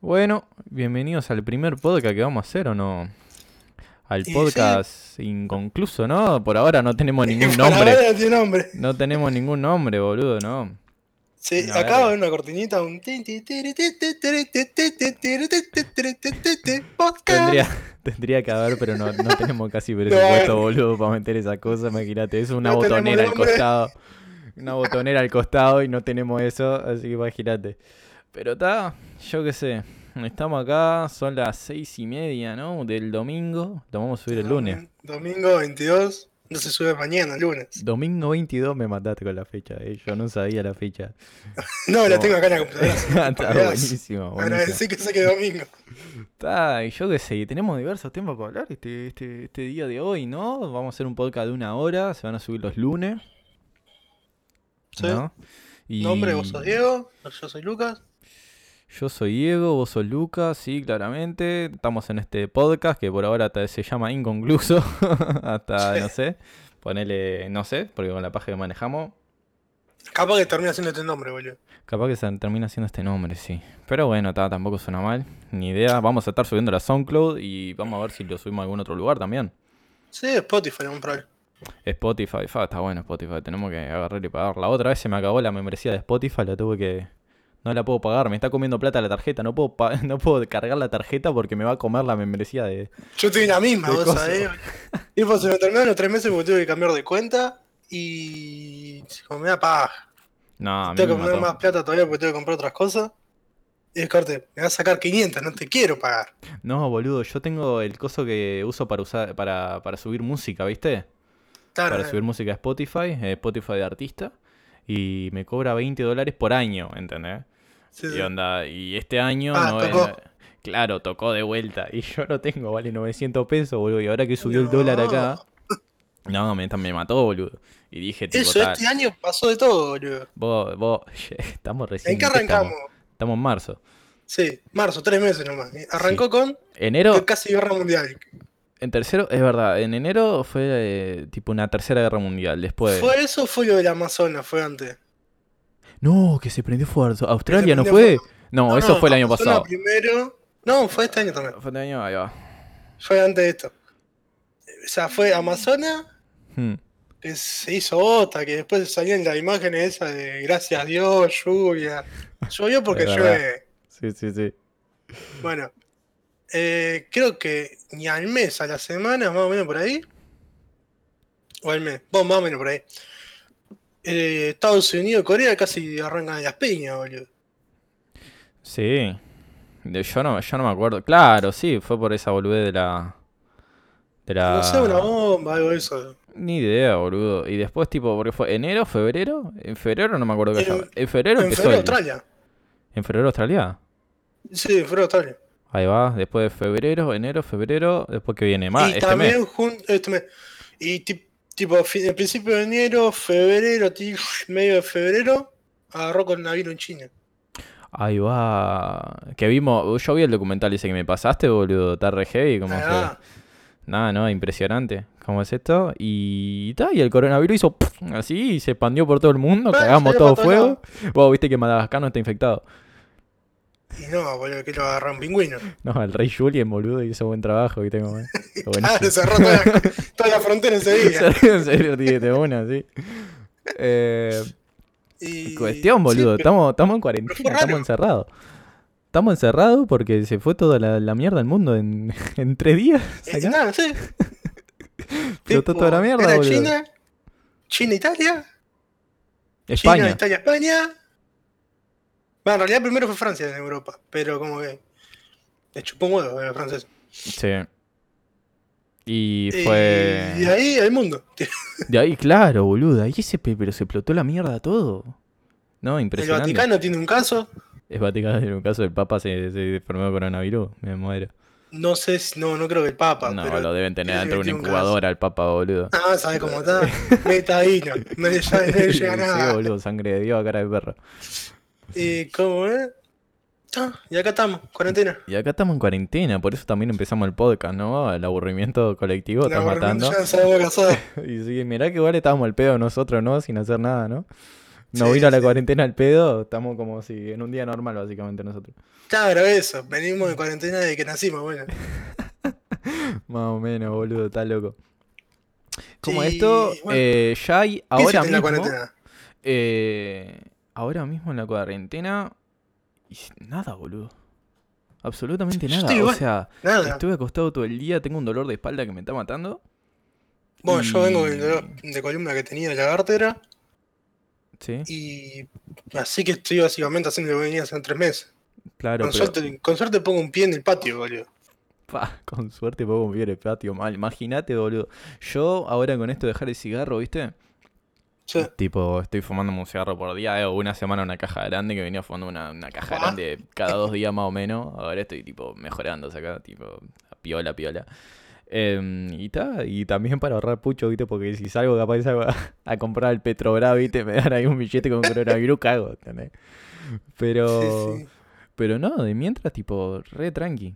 Bueno, bienvenidos al primer podcast que vamos a hacer o no. Al sí. podcast inconcluso, ¿no? Por ahora no tenemos ningún Por nombre. ahora no tiene nombre. No tenemos ningún nombre, boludo, ¿no? Sí, A acá va a haber una cortinita, un. Tendría, tendría que haber, pero no, no tenemos casi presupuesto, No. boludo, para meter esa cosa. Imagínate, es una No botonera al costado. Una botonera al costado y no tenemos eso, así que imagínate. Pero está, yo qué sé. Estamos acá, son las seis y media, ¿no? Del domingo. Lo vamos a subir el lunes. Domingo 22, no se sube mañana, lunes. Domingo 22 me mataste con la fecha, eh. yo no sabía la fecha. No, la tengo acá en la computadora. Está buenísimo. Agradecí que sé que es domingo. Está, y yo qué sé, tenemos diversos temas para hablar este, este, este día de hoy, ¿no? Vamos a hacer un podcast de una hora, se van a subir los lunes. Sí. ¿no? Y Nombre, vos sos Diego, yo soy Lucas. Yo soy Diego, vos sos Lucas, sí, claramente. Estamos en este podcast que por ahora se llama Inconcluso. Hasta, Sí. no sé, ponele, no sé, porque con la página que manejamos, Capaz que termina siendo este nombre, boludo. capaz que se termina siendo este nombre, sí. Pero bueno, ta, tampoco suena mal, ni idea. Vamos a estar subiendo la SoundCloud y vamos a ver si lo subimos a algún otro lugar también. Sí, Spotify, un problema. Spotify, fa, está bueno Spotify, tenemos que agarrar y pagar. La otra vez se me acabó la membresía de Spotify, la tuve que... No la puedo pagar, me está comiendo plata la tarjeta, no puedo, no puedo cargar la tarjeta porque me va a comer la membresía de... Yo estoy en la misma, ¿Qué vos cosa? sabés. Y pues se me terminaron los tres meses porque tuve que cambiar de cuenta y como me da paja. No, Tengo que poner más plata todavía porque tengo que comprar otras cosas. Y es corte, me vas a sacar 500, no te quiero pagar. No, boludo, yo tengo el coso que uso para usar para, para subir música, ¿viste? Claro, Para subir música a Spotify, eh, Spotify de artista. Y me cobra 20 dólares por año, ¿entendés? Sí, Y sí. onda, y este año Ah, no tocó. Claro, tocó de vuelta. Y yo no tengo, vale 900 pesos, boludo. Y ahora que subió el dólar acá. No, me, me mató, boludo. Y dije, tipo, Eso, tal, este año pasó de todo, boludo. vos, vos, estamos recién. ¿En qué arrancamos? Estamos en marzo. Sí, marzo, tres meses nomás. Arrancó con Enero, casi guerra mundial. en tercero, es verdad, en enero fue eh, tipo una tercera guerra mundial. Después. ¿Fue eso o fue lo del Amazonas? Fue antes. No, que se prendió fuerte. ¿Australia no fue? fuego. No, eso fue el año pasado. primero. No, fue este año también. Fue este año, ahí va. Fue antes de esto. O sea, fue Amazonas, Hmm. que se hizo otra, que después salían las imágenes esas de gracias a Dios, lluvia. Llovió porque llueve. Sí, sí, sí. Bueno, eh, creo que ni al mes, a la semana, más o menos por ahí. O al mes, vos más o menos por ahí. Eh, Estados Unidos Corea casi arrancan de las piñas, boludo. Sí. Yo no, yo no me acuerdo. Claro, sí, fue por esa boludez de la. De la. No sé, una bomba, algo de eso. Ni idea, boludo. Y después, tipo, porque fue enero, febrero. En febrero no me acuerdo qué En- En febrero En empezó febrero, el- Australia. En febrero Australia. Sí, en febrero, Australia. Ahí va, después de febrero, enero, febrero, después que viene más, y este también mes. jun- este mes. Y ti- tipo, el principio de enero, febrero, medio de febrero, agarró con Naviro en China. Ahí va. Que vimos, yo vi el documental ese que me pasaste, boludo, está re heavy, como que- Nada, no, impresionante. ¿Cómo es esto? Y ta, y el coronavirus hizo así y se expandió por todo el mundo, cagamos todo fuego. Vos viste que Madagascar no está infectado. Y no, boludo, que lo agarró un pingüino. No, el rey Julien, boludo, hizo buen trabajo, ¿viste cómo es? Está Claro, cerró toda la, toda la frontera ese día. en serio, tío, de una, sí. Eh, Y, cuestión, boludo, sí, estamos, estamos en cuarentena, estamos encerrados. Estamos encerrados porque se fue toda la, la mierda del mundo en, en tres días. eh, nada, sí. Explotó toda la mierda, era boludo. China, China, Italia, España. China, Italia, España. Bueno, en realidad primero fue Francia en Europa, pero como que le chupó un huevo el francés. Sí. Y fue. Y de ahí el mundo. De ahí, claro, boludo. Ahí se, pe- pero se explotó la mierda todo. No, El impresionante. Vaticano tiene un caso. Es Vaticano, en un caso del Papa se, se enfermó de coronavirus. Me muero. No sé si, no, no creo que el Papa. No, pero, lo deben tener tiene dentro de una tiene un incubadora el Papa, boludo. Ah, ¿sabes cómo está? Metadino. No le, ya- no le llega Sí, nada. boludo, sangre de Dios a cara de perro. ¿Y cómo es? Ah, y acá estamos, cuarentena. Y acá estamos en cuarentena, por eso también empezamos el podcast, ¿no? El aburrimiento colectivo está La matando. Ya. Y sí, mirá que igual estábamos al pedo nosotros, ¿no? Sin hacer nada, ¿no? No Sí, vino a la sí. cuarentena al pedo, estamos como si en un día normal, básicamente, nosotros. Claro, eso. Venimos de cuarentena desde que nacimos, bueno. Más o menos, boludo, está loco. Como Sí, esto, bueno. eh, ya hay ¿Qué ahora hiciste en la mismo. cuarentena? eh, ahora mismo en la cuarentena. y nada, boludo. Absolutamente nada. estoy O sea, Nada. estuve acostado todo el día, tengo un dolor de espalda que me está matando. Bueno, yo vengo del dolor de columna que tenía de la vértebra Sí, y así que estoy básicamente haciendo lo que venía hace tres meses. claro, Con, pero. suerte, con suerte pongo un pie en el patio, boludo. Pa, con suerte puedo vivir el patio mal. Imagínate, boludo. Yo ahora con esto de dejar el cigarro, ¿viste? Sí. Tipo, estoy fumando un cigarro por día, eh, una semana una caja grande, que venía fumando una, una caja Ah. grande cada dos días más o menos. Ahora estoy tipo mejorando, acá, tipo, a piola, piola. Em, y ta, y también para ahorrar pucho, ¿viste? Porque si salgo capaz salgo a, a comprar el Petrobras, ¿viste? Me dan ahí un billete con coronavirus, cago, ¿entendés? Pero, Sí, sí. pero no, de mientras, tipo, re tranqui.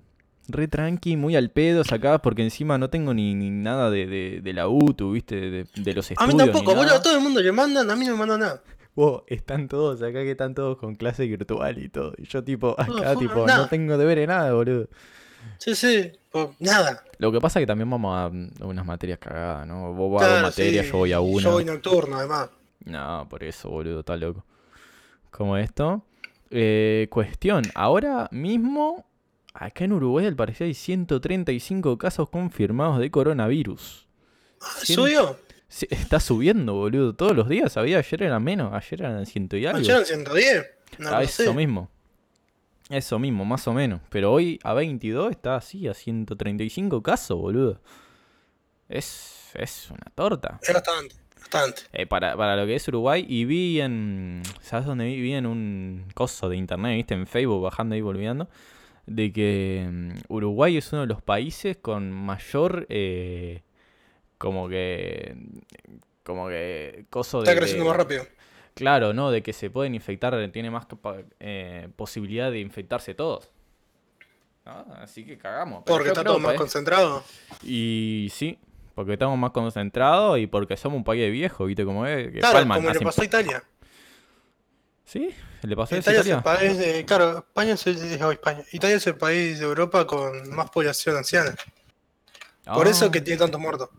Re tranqui, muy al pedo sacás, porque encima no tengo ni, ni nada de, de, de la UTU, ¿viste? De, de los A estudios. mí tampoco, boludo. A todo el mundo le mandan, a mí no me mandan nada. Vos, están todos acá que están todos con clase virtual y todo. Y yo tipo, acá fue tipo, no tengo deber de nada, boludo. Sí, sí. pues, nada. Lo que pasa es que también vamos a, a unas materias cagadas, ¿no? Vos vas a Claro, dos materias, sí, yo voy a una. Yo voy nocturno, además. No, por eso, boludo, está loco. Como esto. Eh, cuestión, ahora mismo, acá en Uruguay al parecer hay 135 casos confirmados de coronavirus. Ah, ¿Subió? Sí, está subiendo, boludo, todos los días. Había, ayer eran menos, ayer eran ciento y algo. Ayer eran 110. No Ah, eso sé. mismo. Eso mismo, más o menos. Pero hoy a 22 está así, a 135 casos, boludo. Es, es una torta. Es bastante, bastante. Eh, para, para lo que es Uruguay, y vi en. ¿Sabes dónde vi? Vi en un coso de internet, ¿viste? En Facebook, bajando y volviendo. De que mm, Uruguay es uno de los países con mayor. eh, como que. Como que. Coso de. Está creciendo más rápido. Claro, ¿no? De que se pueden infectar, tiene más eh, posibilidad de infectarse todos. ¿No? Así que cagamos. pero Porque está creo, todo más pues. concentrado. Y sí, porque estamos más concentrados y porque somos un país de viejos, ¿viste cómo es? Que Claro, palman, como le pasó a Italia. ¿Sí? ¿Le pasó eso a Italia es el país de. Claro, España es el, oh, España. Italia es el país de Europa con más población anciana. Por eso Ah, que tiene tantos muertos.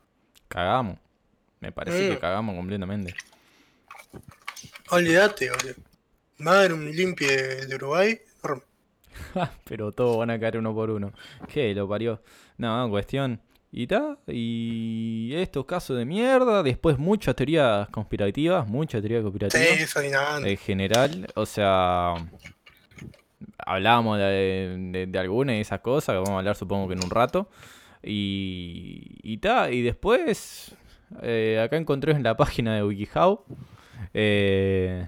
Cagamos. Me parece que Mm. cagamos completamente. Olvídate, boludo. Haber un limpie de Uruguay. Pero todos van a caer uno por uno. ¿Qué? Lo parió. No, cuestión. Y ta, y estos casos de mierda, después muchas teorías conspirativas, muchas teorías conspirativas. En general, o sea, hablábamos de, de, de alguna de esas cosas, que vamos a hablar supongo que en un rato. Y, y ta, y después, eh, acá encontré en la página de WikiHow, eh,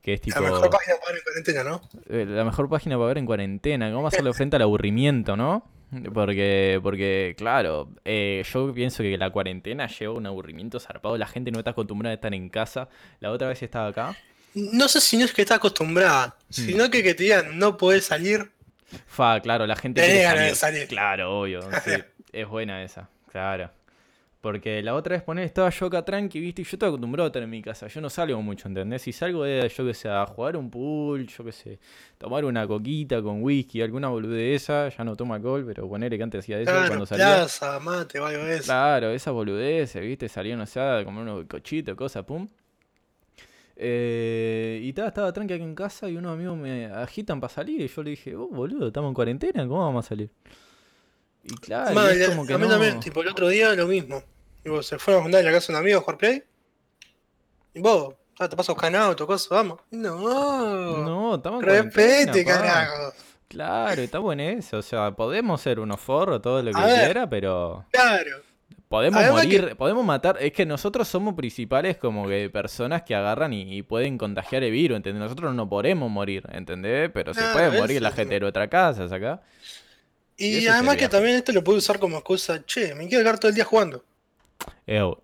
que es tipo La mejor página para ver en cuarentena, ¿no? eh, la mejor página para ver en cuarentena, cómo hacerle frente al aburrimiento, ¿no? Porque, porque claro, eh, yo pienso que la cuarentena lleva un aburrimiento zarpado, la gente no está acostumbrada a estar en casa. La otra vez estaba acá. No sé si no es que está acostumbrada, Hmm. sino que que te digan no podés salir. Fa, claro, la gente Tenés quiere ganas de salir. salir. Claro, obvio. sí, es buena esa, claro. Porque la otra vez poner estaba yo acá tranqui, viste, y yo estoy acostumbrado a estar en mi casa. Yo no salgo mucho, ¿entendés? Si salgo de, yo que sé, a jugar un pool, yo que sé, tomar una coquita con whisky, alguna boludez de esa, ya no tomo alcohol, pero ponerle que antes hacía eso Claro, cuando salía. plaza, mate algo de eso. Claro, esas boludeces, ¿viste? Salía, no sé, a comer unos cochitos, cosas, pum. Eh, y ta, estaba tranqui aquí en casa y unos amigos me agitan para salir y yo le dije, oh, boludo, estamos en cuarentena, ¿cómo vamos a salir? Y claro, y es como que a mí no... también, tipo, el otro día lo mismo. Digo, se fueron a juntar en la casa de un amigo a jugar play. Y vos, ah, te paso canal, tu cosa, vamos. No, No, estamos en Respete, carajo. Claro, estamos en eso, o sea, podemos ser unos forros, todo lo que A ver. quiera, pero... Claro. Podemos Además morir, podemos matar. Es que nosotros somos principales como que personas que agarran y, y pueden contagiar el virus, ¿entendés? Nosotros no podemos morir, ¿entendés? Pero se Claro, puede morir la gente de otra casa, acá. Y además sería. que también esto lo puedo usar como excusa. Che, me quiero quedar todo el día jugando. Ew,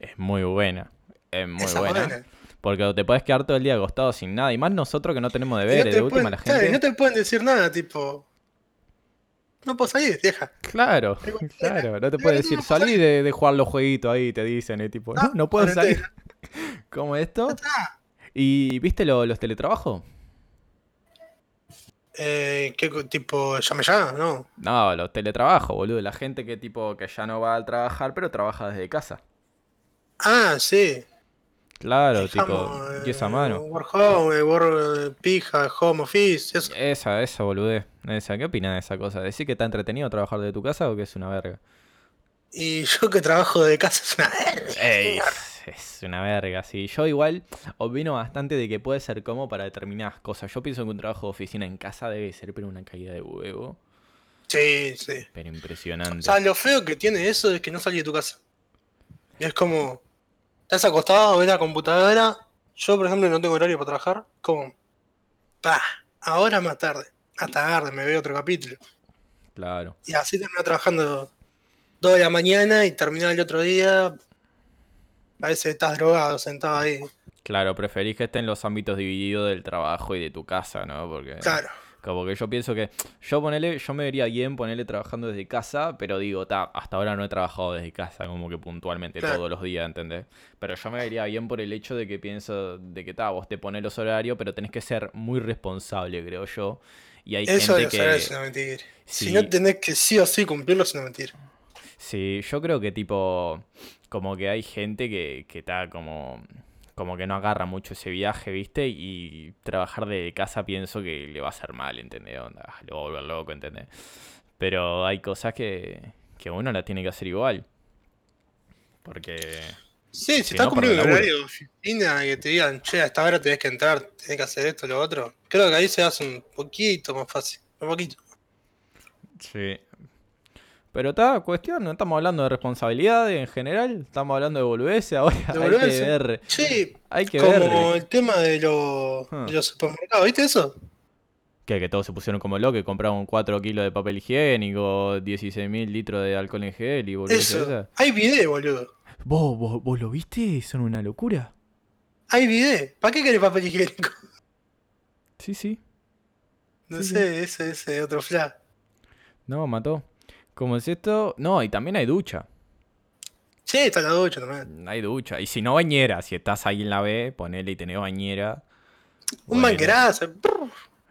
es muy buena. Es muy Esa buena. Porque te puedes quedar todo el día acostado sin nada. Y más nosotros que no tenemos Y no deberes. te de última pueden- la claro, y gente. no te pueden decir nada, tipo. No puedo salir, vieja. Claro, claro. No te puedes no decir, salí de, de jugar los jueguitos ahí, te dicen, tipo, no, No, no puedo salir. ¿Cómo esto? ¿Y viste lo- los teletrabajos? Eh, ¿Qué tipo? ¿Llame ya? No. No, los teletrabajos, boludo. La gente que tipo que ya no va a trabajar, pero trabaja desde casa. Ah, sí. Claro, Dejamos, tipo, y esa eh, mano. Work home, work eh, pija, home office, eso. Esa, esa, boludez. Esa, ¿qué opinas de esa cosa? ¿Decir que está entretenido trabajar de tu casa o que es una verga? Y yo que trabajo de casa es una verga. Ey, es una verga, sí. Yo igual opino bastante de que puede ser como para determinadas cosas. Yo pienso que un trabajo de oficina en casa debe ser pero una caída de huevo. Sí, sí. Pero O impresionante. sea, lo feo que tiene eso es que no salís de tu casa. Y es como, estás acostado, ves la computadora. Yo, por ejemplo, no tengo horario para trabajar. Como, pa, ahora más tarde. Hasta tarde, me veo otro capítulo. Claro. Y así termino trabajando 2 de la mañana y terminar el otro día. Parece que estás drogado, sentado ahí. Claro, preferís que estén los ámbitos divididos del trabajo y de tu casa, ¿no? Porque Claro. como que yo pienso que yo ponele, yo me vería bien ponerle trabajando desde casa, pero digo, ta, hasta ahora no he trabajado desde casa, como que puntualmente Claro. todos los días, ¿entendés? Pero yo me vería bien por el hecho de que pienso de que ta, vos te pones los horarios, pero tenés que ser muy responsable, creo yo. Y hay Eso de gente horarios que es una mentira. Sí. Si no tenés que sí o sí cumplirlo, es una mentira. Sí, yo creo que tipo, como que hay gente que, que está como, como que no agarra mucho ese viaje, ¿viste? Y trabajar de casa pienso que le va a hacer mal, ¿entendés? Onda, le va a volver loco, ¿entendés? Pero hay cosas que, que uno las tiene que hacer igual. Porque, Sí, si Si estás no, cumpliendo el horario de oficina que te digan, che, a esta hora tenés que entrar, tenés que hacer esto, lo otro. Creo que ahí se hace un poquito más fácil. Un poquito. sí. Pero está, cuestión, no estamos hablando de responsabilidades en general, estamos hablando de boludeces, ahora De hay que ver, Sí, hay que como ver. el tema de, los- Ah. de los supermercados, ¿viste eso? Que, que todos se pusieron como locos, que compraron 4 kilos de papel higiénico, 16 mil litros de alcohol en gel y boludeces Eso. Hay video, boludo. ¿Vos, vos, vos lo viste? Son una locura. Hay video. ¿Para qué querés papel higiénico? Sí, sí. No Sí, sé, ese, ese otro flash. No, mató. ¿Cómo es esto? No, y también hay ducha. Sí, está la ducha también. Hay ducha. Y si no, bañera. Si estás ahí en la B, ponele y tenés bañera. Un Bueno. manquerazo.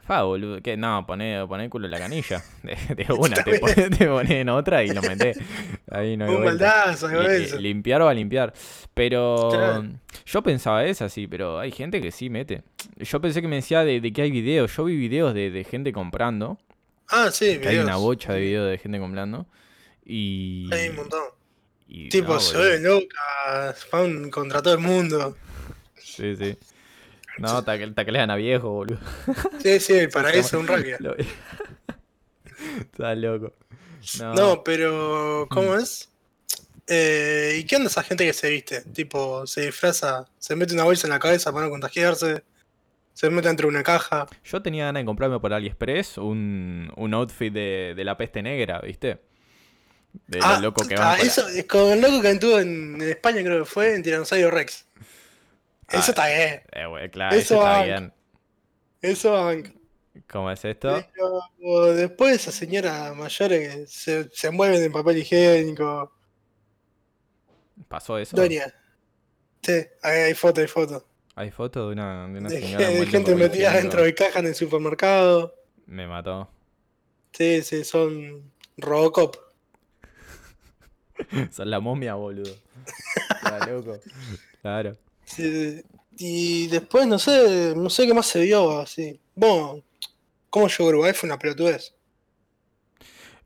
Fa, boludo. ¿Qué? No, poné, poné el culo en la canilla. De, de una, te ponés en otra y lo metés. Ahí no hay Un baldazo, Li- eh, eso. limpiar va a limpiar. Pero Claro. yo pensaba es así, pero hay gente que sí mete. Yo pensé que me decía de, de que hay videos. Yo vi videos de, de gente comprando. Ah, sí, Que hay una bocha de videos de gente comprando. Y. Hay un montón. y Tipo, no, se ve loca, fan contra todo el mundo. Sí, sí. No, tacle- taclean a viejo, boludo. Sí, sí, el paraíso de un rugby. Lo- Estás loco. No, No, pero ¿cómo Mm. es? Eh, ¿Y qué onda esa gente que se viste? Tipo, se disfraza, se mete una bolsa en la cabeza para no contagiarse, se mete entre una caja. Yo tenía ganas de comprarme por AliExpress un, un outfit de, de la peste negra, ¿viste? De ah, lo loco que ah, con la- eso, es con el loco que estuvo en, en España, creo que fue, en Tiranosaurio Rex. Ah, Eso está bien, Eh, güey, claro, Eso eso está bien. eso. ¿Cómo es esto? Pero después esa señora mayor que se, se envuelven en papel higiénico. ¿Pasó eso? Doña. Sí, ahí hay foto, hay foto. Hay fotos de una, de una De, señora de gente metida dentro de cajas en el supermercado. Me mató. Sí, sí, son Robocop. Son la momia, boludo. Está loco. Claro. Sí, y después no sé, no sé qué más se vio así. Bueno, ¿cómo a Uruguay? Fue una pelotudez.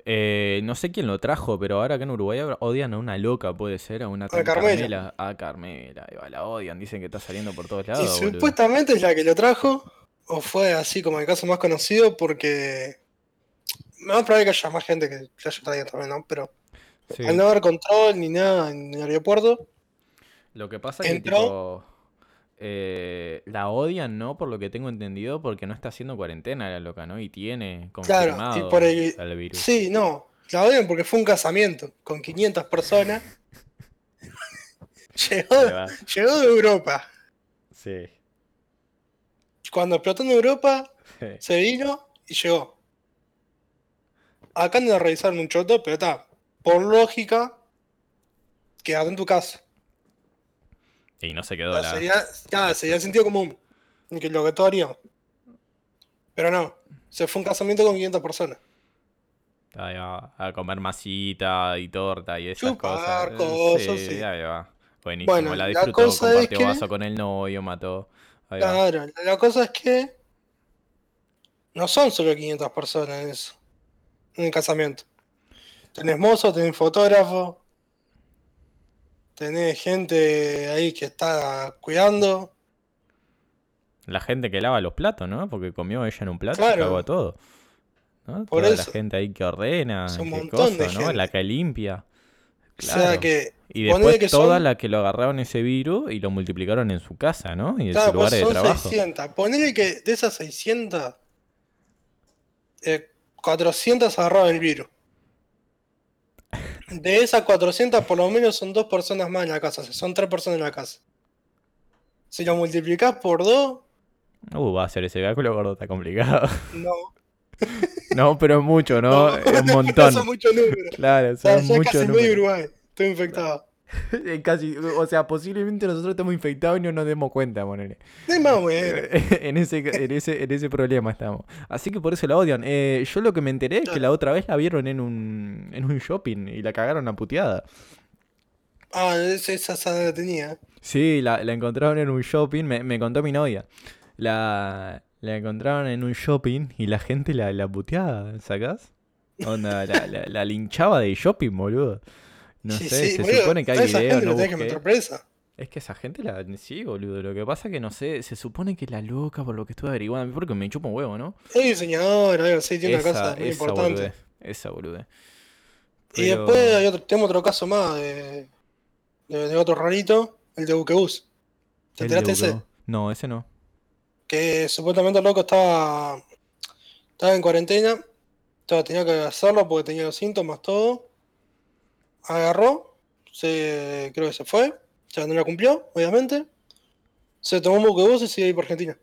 Eh, no sé quién lo trajo, pero ahora acá en Uruguay odian a una loca, puede ser, a una tal Carmela. A Carmela, la odian, dicen que está saliendo por todos Y lados, boludo. supuestamente es la que lo trajo, o fue así como el caso más conocido, porque. Más probable que haya más gente que lo haya traído también, ¿no? Pero Sí. al no haber control ni nada en el aeropuerto, Lo que pasa es que Entró. tipo eh, la odian, ¿no? Por lo que tengo entendido, porque no está haciendo cuarentena la loca, ¿no? Y tiene Claro, confirmado y por el- el virus. sí, no. La odian porque fue un casamiento con 500 personas. llegó, llegó de Europa. Sí. Cuando explotó en Europa, se vino y llegó. Acá no revisaron un choto, pero está. Por lógica, quédate en tu casa. Y no se quedó Ah, la. Sería, nada, sería el sentido común. que lo que todos haríamos. Pero no, se fue un casamiento con 500 personas. Ahí va, a comer masita y torta y esas Chupar cosas. cosas, sí, sí. ahí va. Buenísimo, Bueno, la la disfrutó, cosa es compartió que- vaso con el novio, mató. Ahí va. Claro, la cosa es que no son solo 500 personas en eso, en el casamiento. Tenés mozo, tenés fotógrafo, tenés gente ahí que está cuidando. La gente que lava los platos, ¿no? Porque comió ella en un plato y Claro. cagó todo. ¿no? Por Toda la eso. gente ahí que ordena, Es un que montón de cosa, ¿no? La que limpia. O sea Claro. que, Y después que toda son- la que lo agarraron ese virus y lo multiplicaron en su casa, ¿no? Y en claro, su lugar pues de son trabajo. 600. Ponele que de esas 600, eh, 400 agarraron el virus. De esas 400, por lo menos son dos personas más en la casa, o sea, son tres personas en la casa. Si lo multiplicás por dos, Uh, va a ser ese cálculo gordo, está complicado. no. no, pero es mucho, ¿no? Es un montón. son muchos números. Claro, O sea, son ya muchos casi números. Uruguay. Estoy infectado. Es Casi, o sea, posiblemente nosotros estamos infectados y no nos demos cuenta, ponele. No es más en, ese, en, ese, en ese problema estamos. Así que por eso la odian. Eh, yo lo que me enteré es que la otra vez la vieron en un, en un shopping y la cagaron a puteada. Ah, esa, esa la tenía. Sí, la, la encontraron en un shopping, me, me contó mi novia. La, la encontraron en un shopping y la gente la, la puteaba, ¿sacás? Onda, la, la, la linchaba de shopping, boludo. No Sí, sé, sí, se boludo, supone que hay videos, no que busqué. meter presa. Es que esa gente la... Sí, boludo, lo que pasa es que no sé, se supone que la loca, por lo que estuve averiguando, porque me chupa un huevo, ¿no? Es diseñador, algo así, tiene una esa, casa muy esa importante. boludez, esa boludez. Y Pero- después hay otro, tenemos otro caso más de, de, de otro rarito, el de Buquebus. ¿Te enteraste ese? No, ese no. Que supuestamente el loco estaba, estaba en cuarentena, estaba, tenía que hacerlo porque tenía los síntomas, todo. Agarró, se, creo que se fue, o sea, no la cumplió, obviamente. Se tomó un buquebús y sigue ahí por Argentina.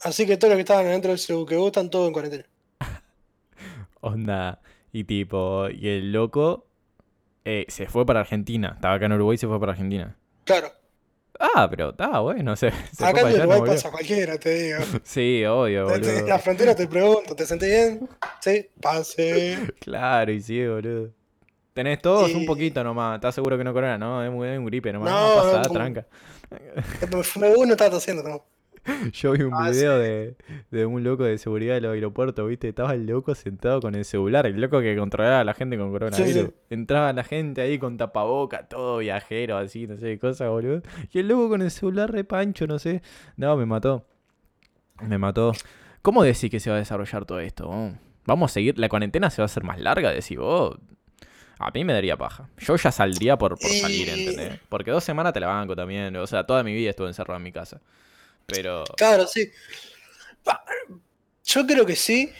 Así que todos los que estaban adentro de ese buquebús están todos en cuarentena. Onda, y tipo, y el loco eh, se fue para Argentina. Estaba acá en Uruguay y se fue para Argentina. Claro, Ah, pero está bueno, se, se acá en no Uruguay pasa cualquiera, te digo. Sí, obvio, boludo. la frontera te pregunto, ¿te sentís bien? Sí, pase. Claro, y sí, boludo. Tenés todos un poquito nomás. ¿Estás seguro que no corona? No, es un, es un gripe nomás. No, No, pasa, no, tranca. Me fumé uno estaba tosiendo, ¿no? Yo vi un Ah, video de, de un loco de seguridad del aeropuerto, ¿viste? Estaba el loco sentado con el celular, el loco que controlaba a la gente con coronavirus. sí. Entraba la gente ahí con tapaboca, todo viajero, así, no sé qué cosa, boludo. Y el loco con el celular re pancho, no sé. No, me mató. Me mató. ¿Cómo decís que se va a desarrollar todo esto? Vamos a seguir, la cuarentena se va a hacer más larga, decís vos. A mí me daría paja. Yo ya saldría por, por salir, ¿entendés? Porque dos semanas te la banco también. O sea, toda mi vida estuve encerrado en mi casa. Pero. Claro, sí. Yo creo que sí.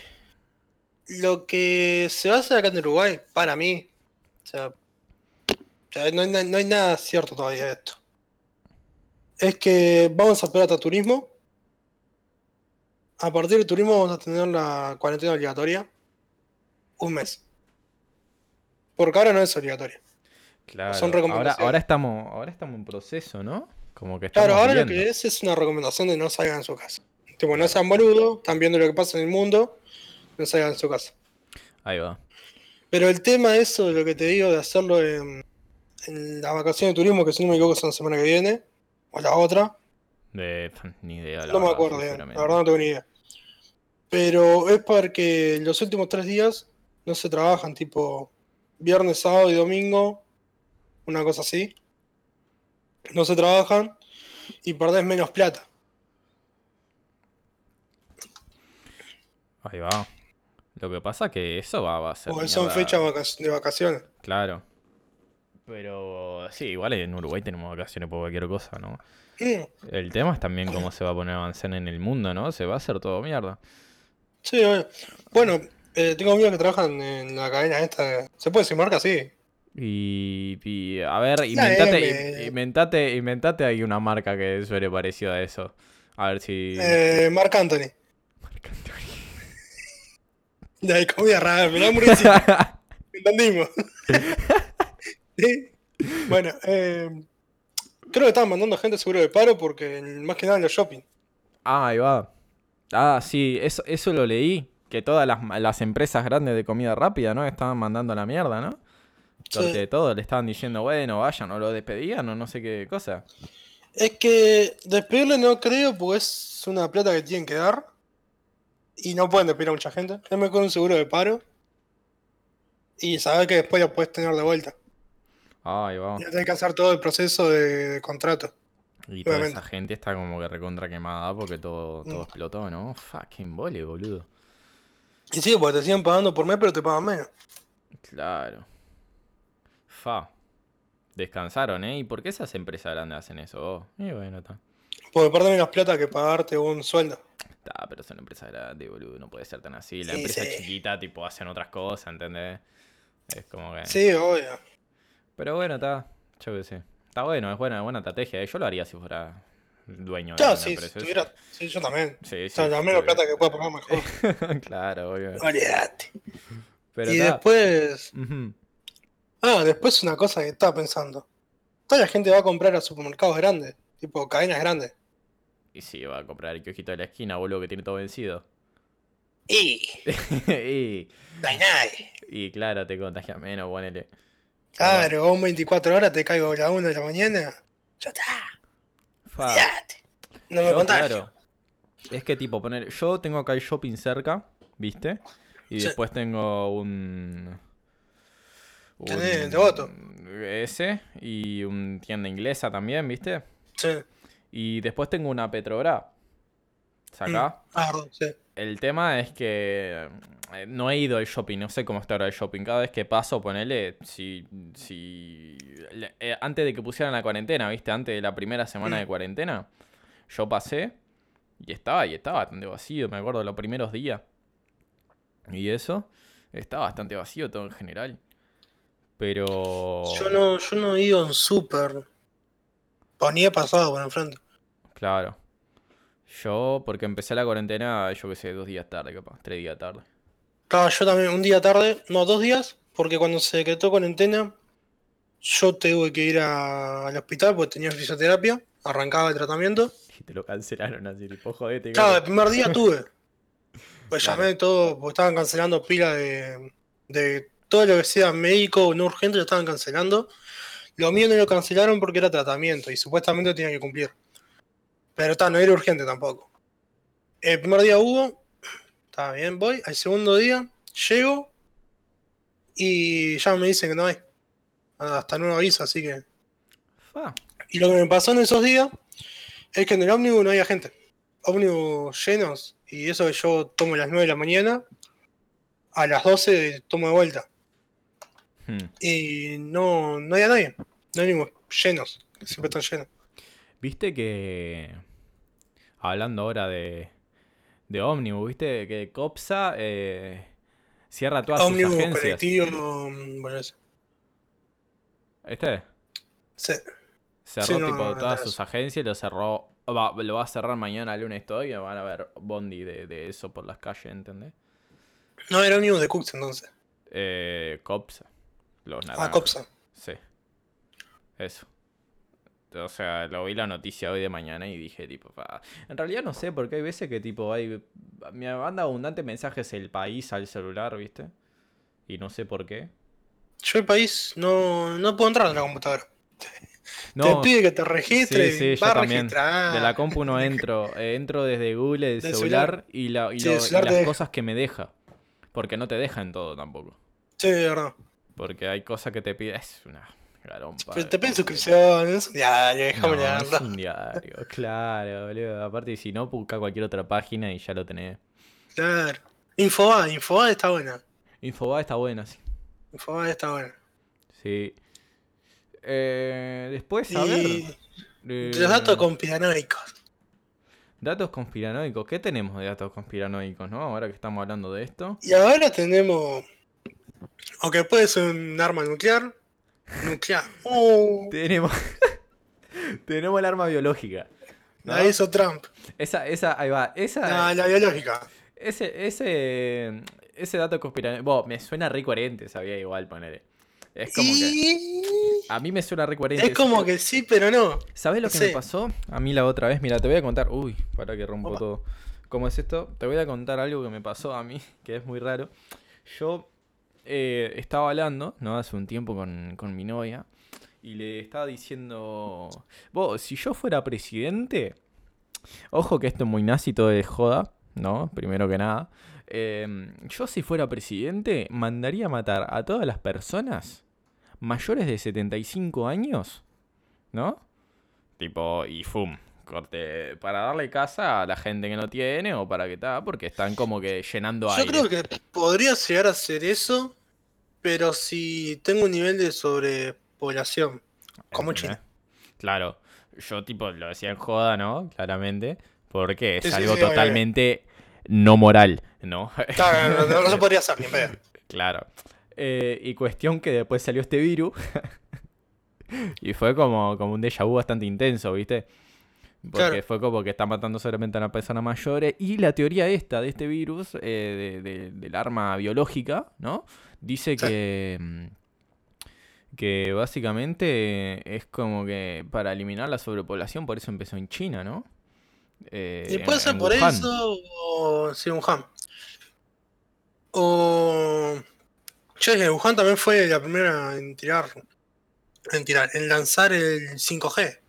Lo que se va a hacer acá en Uruguay, para mí, o sea, hay, no hay nada cierto todavía de esto. Es que vamos a esperar hasta turismo. A partir del turismo vamos a tener la cuarentena obligatoria. Un mes. Porque ahora no es obligatoria. Claro. Son ahora, recomendaciones. ahora estamos, ahora estamos en proceso, ¿no? Como que Claro, ahora lo que es es una recomendación de no salgan de su casa. Tipo, no sean boludos, están viendo lo que pasa en el mundo, no salgan de su casa. Ahí va. Pero el tema eso de lo que te digo de hacerlo en, en la vacación de turismo, que si no me equivoco son la semana que viene, o la otra, De, ni idea, la no me acuerdo la verdad no tengo ni idea. Pero es porque los últimos tres días no se trabajan, tipo viernes, sábado y domingo, una cosa así. No se trabajan y perdés menos plata. Ahí va. Lo que pasa que eso va, va a ser. Porque son fechas de vacaciones. Claro. Pero sí, igual en Uruguay tenemos vacaciones por cualquier cosa, ¿no? Mm, El tema es también cómo se va a poner a avanzar en el mundo, ¿no? Se va a hacer todo mierda. Sí, bueno, eh, tengo amigos que trabajan en la cadena esta. ¿Se puede decir marca? Sí. Y, y, a ver, La inventate, inventate, inventate ahí una marca que suene parecido a eso. A ver si. Eh, Marc Anthony. De ahí comida rápida, hamburguesita. Entendimos. Sí. Bueno, eh, creo que estaban mandando gente seguro de paro porque más que nada en los shopping. Ah, ahí va. Ah, sí, eso, eso lo leí. Que todas las, las empresas grandes de comida rápida, ¿no? Estaban mandando a la mierda, ¿no? Sí. Porque de todo le estaban diciendo, bueno, vayan, o lo despedían, o no sé qué cosa. Es que despedirle no creo, porque es una plata que tienen que dar. Y no pueden despedir a mucha gente. Es mejor un seguro de paro. Y saber que después lo puedes tener de vuelta. Ah, ahí va. Y tenés que hacer todo el proceso de, de contrato. Y toda esa gente está como que recontra quemada porque todo, todo Mm. explotó, ¿no? Fucking vole, boludo. Y sí, porque te siguen pagando por mes, pero te pagan menos. Claro. Fa. Descansaron, ¿eh? ¿Y por qué esas empresas grandes hacen eso? Oh, y bueno, está. Porque aparte menos plata que pagarte un sueldo. Está, pero son empresas grandes, boludo. No puede ser tan así. La Sí, empresa sí. chiquita, tipo, hacen otras cosas, ¿entendés? Es como que. Sí, obvio. Pero bueno, está. Yo qué sé. Está bueno, es buena, buena estrategia. ¿eh? Yo lo haría si fuera dueño de Claro, una sí, si empresa. tuviera. Sí, yo también. Sí, O sí. sea, la menos plata que pueda pagar mejor. claro, obvio. Olvídate. Y después. Ah, después una cosa que estaba pensando. Toda la gente va a comprar a supermercados grandes, tipo cadenas grandes. Y sí, va a comprar el kiosquito de la esquina, boludo, que tiene todo vencido. Y y, no hay nadie. y claro, te contagias menos, ponele. Claro, vos en 24 horas te caigo a la 1 de la mañana. Ya está, Fa. No me Yo, contagio. claro. Es que tipo, poner. Yo tengo acá el shopping cerca, ¿viste? Y Sí. después tengo un. Tenés Devoto. Ese. Y un tienda inglesa también, ¿viste? Sí. Y después tengo una Petrobras. Acá. Ah, perdón, sí. El tema es que eh, no he ido al shopping, no sé cómo está ahora el shopping. Cada vez que paso, ponele, si, si eh, antes de que pusieran la cuarentena, ¿viste? Antes de la primera semana Mm. de cuarentena, yo pasé y estaba, y estaba bastante vacío, me acuerdo, los primeros días. Y eso, estaba bastante vacío todo en general. Pero... Yo no, yo no he ido en super. Ni he pasado por enfrente. Claro. Yo, porque empecé la cuarentena, yo qué sé, dos días tarde, capaz, tres días tarde. Claro, yo también un día tarde, no, dos días, porque cuando se decretó cuarentena, yo tuve que ir a- al hospital porque tenía fisioterapia, arrancaba el tratamiento. Y te lo cancelaron así, tipo, jodete. Claro, el primer día tuve. Pues Claro. llamé todo, porque estaban cancelando pila de, de todo lo que sea médico o no urgente, lo estaban cancelando. Lo mío no lo cancelaron porque era tratamiento y supuestamente lo tenía que cumplir. Pero está, no era urgente tampoco. El primer día hubo, estaba bien, voy. Al segundo día, llego y ya me dicen que no hay. Hasta nuevo aviso, así que. Y lo que me pasó en esos días es que en el ómnibus no había gente. Ómnibus llenos. Y eso que yo tomo a las 9 de la mañana, a las 12 tomo de vuelta. Hmm. Y no, no había nadie. No hay ómnibus llenos. Siempre están llenos. Viste que. Hablando ahora de. De Omnibus, viste que Copsa eh, cierra todas Ómnibus, sus agencias. colectivo. mm, Bueno, eso. ¿Viste? Sí. Cerró Sí, no, tipo no, todas no, sus agencias y lo cerró. Va, lo va a cerrar mañana lunes todavía. Van a ver Bondi de, de eso por las calles, ¿entendés? No era ómnibus de Cooks entonces. Eh, Copsa. Los Ah. Copsa. Sí. Eso. O sea, lo vi la noticia hoy de mañana y dije, tipo, pa. En realidad no sé, porque hay veces que, tipo, hay. Me manda abundantes mensajes el país al celular, ¿viste? Y no sé por qué. Yo el país no, no puedo entrar en la computadora. No, te pide que te registres. sí, yo va a también. de la compu no entro. Eh, entro desde Google, el Del celular, celular. y, la, y, Sí, lo- el y celular te las deja. cosas que me deja. Porque no te deja en todo tampoco. Sí, de verdad. Porque hay cosas que te pide. Es una Pero te piden cosas. suscripciones. Ya, déjame No, leerlo. es un diario, claro, boludo. Aparte, si no, busca cualquier otra página y ya lo tenés. Claro. Infobae, Infobae está buena. Infobae está buena, sí. Infobae está buena. Sí. Eh, después, a ver. Y eh, los datos conspiranoicos. datos conspiranoicos. ¿Qué tenemos de datos conspiranoicos, no? Ahora que estamos hablando de esto. Y ahora tenemos. O que puede ser un arma nuclear. Nuclear. Oh, Tenemos. tenemos el arma biológica. ¿no? la hizo Trump. Esa, esa, ahí va. Esa. La, la biológica. Ese, ese, ese dato conspiranoico. Bueno, me suena re coherente, sabía igual poner. Es como que. A mí me suena re coherente. Es como que sí, pero no. ¿Sabes lo no que sé. me pasó? A mí la otra vez, mira, te voy a contar. Uy, para que rompo Opa. todo. ¿Cómo es esto? Te voy a contar algo que me pasó a mí, que es muy raro. Yo eh, estaba hablando, ¿no? Hace un tiempo con, con mi novia. Y le estaba diciendo. Vos, si yo fuera presidente. Ojo que esto es muy nazi, todo de joda, ¿no? Primero que nada. Eh, yo si fuera presidente, mandaría matar a todas las personas mayores de 75 años, ¿no? Tipo, y fum, corte, para darle casa a la gente que no tiene o para que tal, porque están como que llenando Yo aire. creo que podría llegar a hacer eso, pero si tengo un nivel de sobrepoblación, como. China. Claro, yo tipo lo decía en joda, ¿no? Claramente, porque es Sí, algo sí, totalmente no moral, ¿no? Claro, no, no- no se podría hacer ni en pedo. Claro. Eh, y cuestión que después salió este virus. y fue como, como un déjà vu bastante intenso, ¿viste? Porque Claro. fue como que está matando solamente a una persona mayores. Y la teoría esta de este virus, eh, de- de- del arma biológica, ¿no? Dice Sí. que. mm, Que básicamente es como que para eliminar la sobrepoblación, por eso empezó en China, ¿no? Eh, Y puede en- ser en por Wuhan. eso, o sí, Wuhan. O. Che, Wuhan también fue la primera en tirar. En tirar, en lanzar el 5G.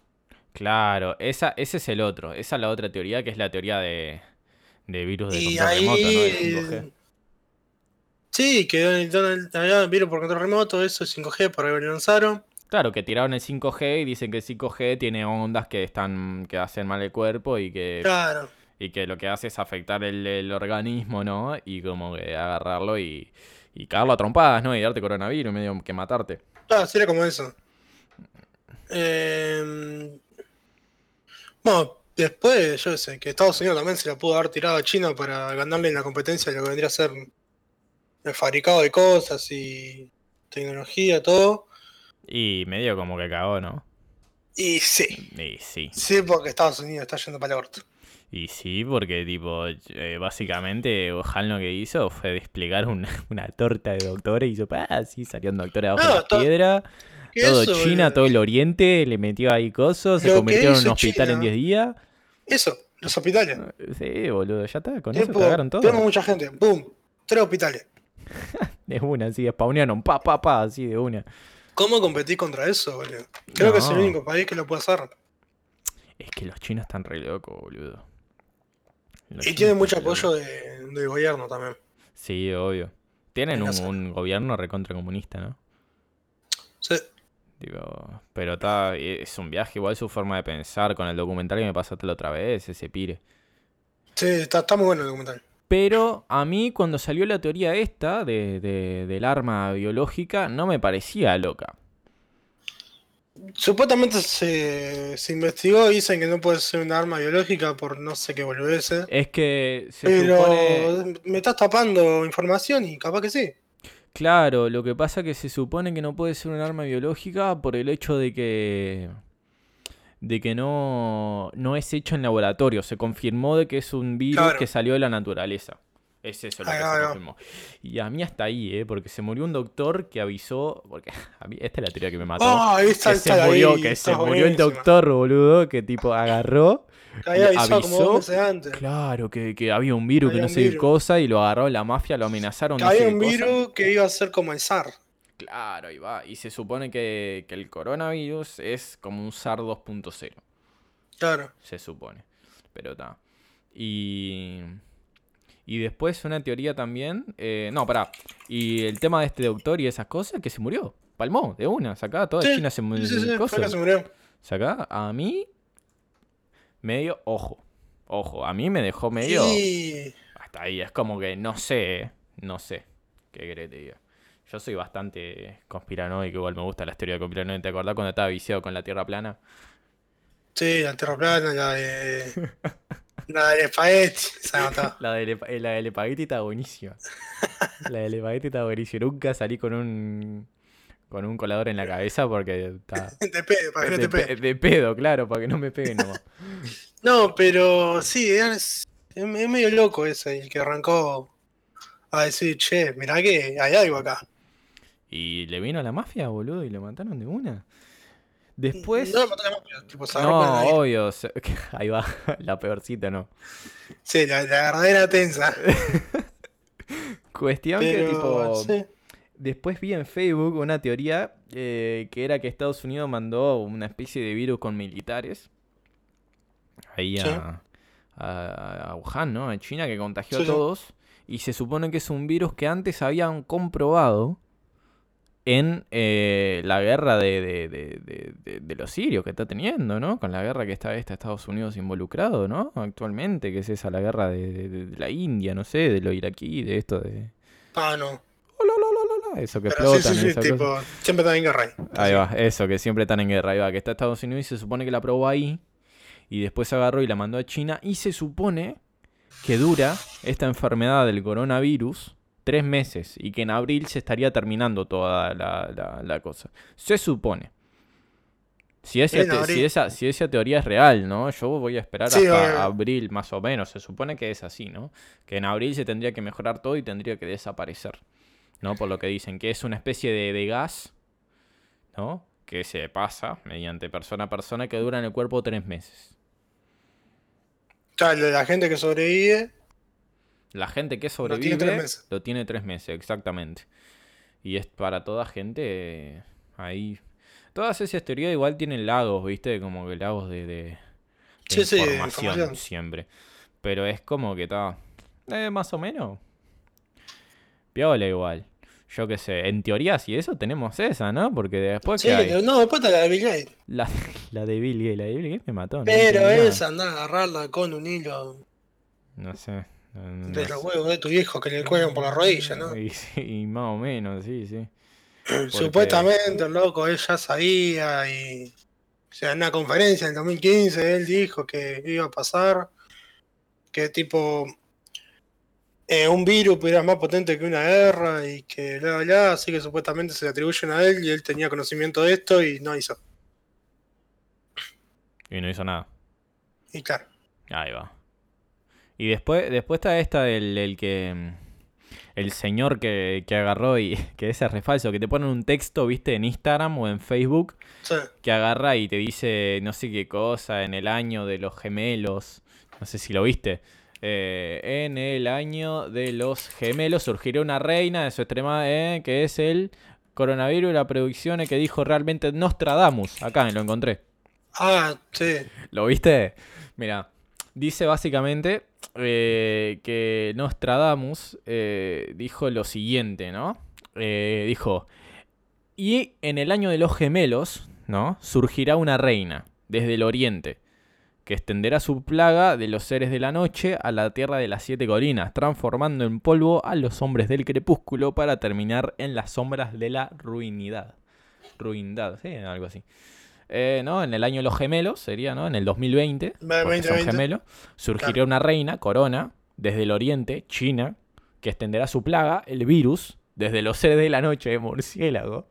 Claro, esa, ese es el otro. Esa es la otra teoría, que es la teoría de, de virus de Y control ahí. remoto, ¿no? De 5G. Sí, que había virus por control remoto, eso es 5G, por ahí lo lanzaron. Claro, que tiraron el 5G y dicen que el 5G tiene ondas que están que hacen mal el cuerpo y que, Claro. y que lo que hace es afectar el, el organismo, ¿no? Y como que agarrarlo y, y cagarlo a trompadas, ¿no? Y darte coronavirus, medio que matarte. Claro, sería como eso. Eh, bueno, después, yo sé, que Estados Unidos también se la pudo haber tirado a China para ganarle en la competencia de lo que vendría a ser el fabricado de cosas y tecnología, todo. Y medio como que cagó, ¿no? Y sí, Y sí. sí, porque Estados Unidos está yendo para el orto. Y sí, porque tipo, eh, básicamente Ojan lo que hizo fue desplegar una, una torta de doctores y hizo, ah, sí, salió un doctor abajo de la piedra. ¿Qué Todo eso, China, boludo? todo el oriente, le metió ahí cosas, se convirtió en un hospital en China- 10 días. Eso, los hospitales. Sí, boludo, ya está, con eso Tipo, cagaron todo. tenemos mucha gente, boom, tres hospitales. De una, así, spawnearon, pa, pa, pa, así de una. ¿Cómo competir contra eso, boludo? Creo que es el único país que lo puede hacer. Es que los chinos están re locos, boludo. Los Y chinos tiene están mucho apoyo de- del gobierno también. Sí, obvio. Tienen En un, un gobierno recontra comunista, ¿no? Sí. Digo, pero está, es un viaje, igual su forma de pensar con el documental que me pasaste la otra vez, ese pire. Sí, está, está muy bueno el documental. Pero a mí cuando salió la teoría esta de, de- del arma biológica no me parecía loca. Supuestamente se, se investigó y dicen que no puede ser un arma biológica por no sé qué boludeces. Es que se Pero supone... me estás tapando información y capaz que sí. Claro, lo que pasa que se supone que no puede ser un arma biológica por el hecho de que... De que no, no es hecho en laboratorio. Se confirmó de que es un virus Claro. que salió de la naturaleza. Es eso lo que se confirmó. Y a mí hasta ahí, ¿eh? Porque se murió un doctor que avisó... Porque a mí esta es la teoría que me mató. Ah, que se ahí, murió, que se murió el doctor, boludo, que tipo agarró. Que había avisado como dos avisó. meses antes. Claro, que, que había un virus que no sé qué cosa y lo agarró la mafia, lo amenazaron. Que no había un cosa. virus que iba a ser como el SAR. Claro, ahí va. Y se supone que, que el coronavirus es como un SAR 2.0, Claro. se supone. Pero está. Y. Y después una teoría también. eh, no, pará. Y el tema de este doctor y esas cosas, que se murió. Palmó, de una. Sacá, toda Sí, China se. Sí, sí, se murió. Sacá, a mí. Medio. Ojo. Ojo, a mí me dejó medio. Y Hasta ahí, es como que no sé, eh, no sé. ¿Qué querés que te diga? Yo soy bastante conspiranoico, igual me gusta la teoría de conspiranoico. ¿Te acordás cuando estaba viciado con la Tierra plana? sí, la Tierra plana, la de. la del espagueti. Se. La del, eh, la del espagueti está buenísima. La del espagueti está buenísima. Nunca salí con un con un colador en la cabeza porque está... De pedo, para que no te pegue. pe- de pedo, claro, para que no me peguen nomás. No, pero sí, es, es medio loco ese, el que arrancó a decir, che, mirá que hay algo acá. Y le vino a la mafia, boludo, y le mataron de una. Después. No, la mafia, tipo, se No, obvio. se- Ahí va, la peorcita, ¿no? Sí, la, la verdadera tensa. Cuestión que, tipo. sí. Después vi en Facebook una teoría eh, que era que Estados Unidos mandó una especie de virus con militares ahí Sí. a, a- a Wuhan, ¿no? A China, que contagió Sí, a todos. Y se supone que es un virus que antes habían comprobado en eh, la guerra de, de- de- de- los sirios que está teniendo, ¿no? Con la guerra que está esta Estados Unidos involucrado, ¿no? Actualmente, que es esa la guerra de, de- de la India, no sé, de lo iraquí, de esto de... Ah, no. Oh, la, la, la, la, la, Eso que Pero explotan, sí, sí, esa cosa. tipo, siempre está en guerra ahí. Va, eso, que siempre están en guerra, ahí va, que está Estados Unidos y se supone que la probó ahí y después agarró y la mandó a China y se supone que dura esta enfermedad del coronavirus tres meses y que en abril se estaría terminando toda la, la- la cosa. Se supone. Si esa, te- si, esa, si esa teoría es real, ¿no? Yo voy a esperar Sí, hasta abril más o menos. Se supone que es así, ¿no? Que en abril se tendría que mejorar todo y tendría que desaparecer. ¿No? Por lo que dicen, que es una especie de, de gas, ¿no? Que se pasa mediante persona a persona que dura en el cuerpo tres meses. Claro, lo la gente que sobrevive, La gente que Lo sobrevive tiene tres meses. lo tiene tres meses, exactamente. Y es para toda gente eh, ahí. Todas esas teorías igual tienen lagos, ¿viste? Como que lagos de, de, de Sí, sí, información, información. siempre. Pero es como que está eh, más o menos. Piola igual. Yo qué sé, en teoría si eso tenemos esa, ¿no? Porque después sí, que no, después está la de Bill Gates. La, la de Bill Gates, la de Bill Gates me mató. no Pero nada. esa, anda a agarrarla con un hilo No sé. no- no de los huevos de tu hijo que le cuelgan por la rodilla, ¿no? Y, sí, y más o menos, sí, sí. Supuestamente el loco él ya sabía y o sea, en una conferencia en el 2015 él dijo que iba a pasar que tipo eh, un virus era más potente que una guerra y que bla bla bla, así que supuestamente se le atribuyen a él y él tenía conocimiento de esto y no hizo. Y no hizo nada. Y claro, Ahí va. Y después, después está esta del el que. mm, El señor que, que agarró y. que ese es re falso, que te ponen un texto, viste, en Instagram o en Facebook, sí, que agarra y te dice no sé qué cosa en el año de los gemelos. No sé si lo viste. Eh, en el año de los gemelos surgirá una reina de su extrema, eh, que es el coronavirus y la predicción que dijo realmente Nostradamus. Acá me lo encontré. ah, sí, ¿Lo viste? Mira, dice básicamente eh, que Nostradamus dijo lo siguiente, ¿no? Dijo, y en el año de los gemelos, ¿no? Surgirá una reina desde el oriente, que extenderá su plaga de los seres de la noche a la tierra de las siete colinas, transformando en polvo a los hombres del crepúsculo para terminar en las sombras de la ruinidad. Ruindad, sí, algo así. Eh, ¿no? En el año de los gemelos sería, ¿no? En el 2020, porque 2020. son gemelos, surgirá Claro. una reina, corona, desde el oriente, China, que extenderá su plaga, el virus, desde los seres de la noche, murciélago,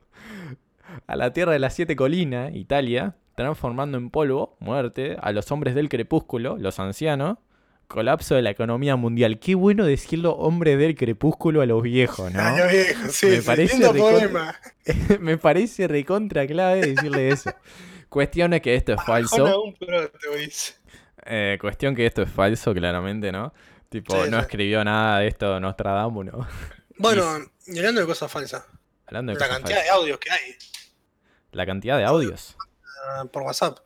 a la tierra de las siete colinas, Italia, transformando en polvo, muerte, a los hombres del crepúsculo, los ancianos, colapso de la economía mundial. Qué bueno decirlo hombres del crepúsculo a los viejos, ¿no? Ah, lo viejo, sí, Me sí, parece lindo recontra- poema. Me parece recontra clave decirle eso. Cuestión es que esto es falso. Eh, cuestión que esto es falso, claramente, ¿no? Tipo, Sí, no escribió nada de esto Nostradamus, ¿no? Bueno, y hablando de cosas falsas, Hablando de la cosas cantidad de audios que hay La cantidad de audios. Ah, por WhatsApp.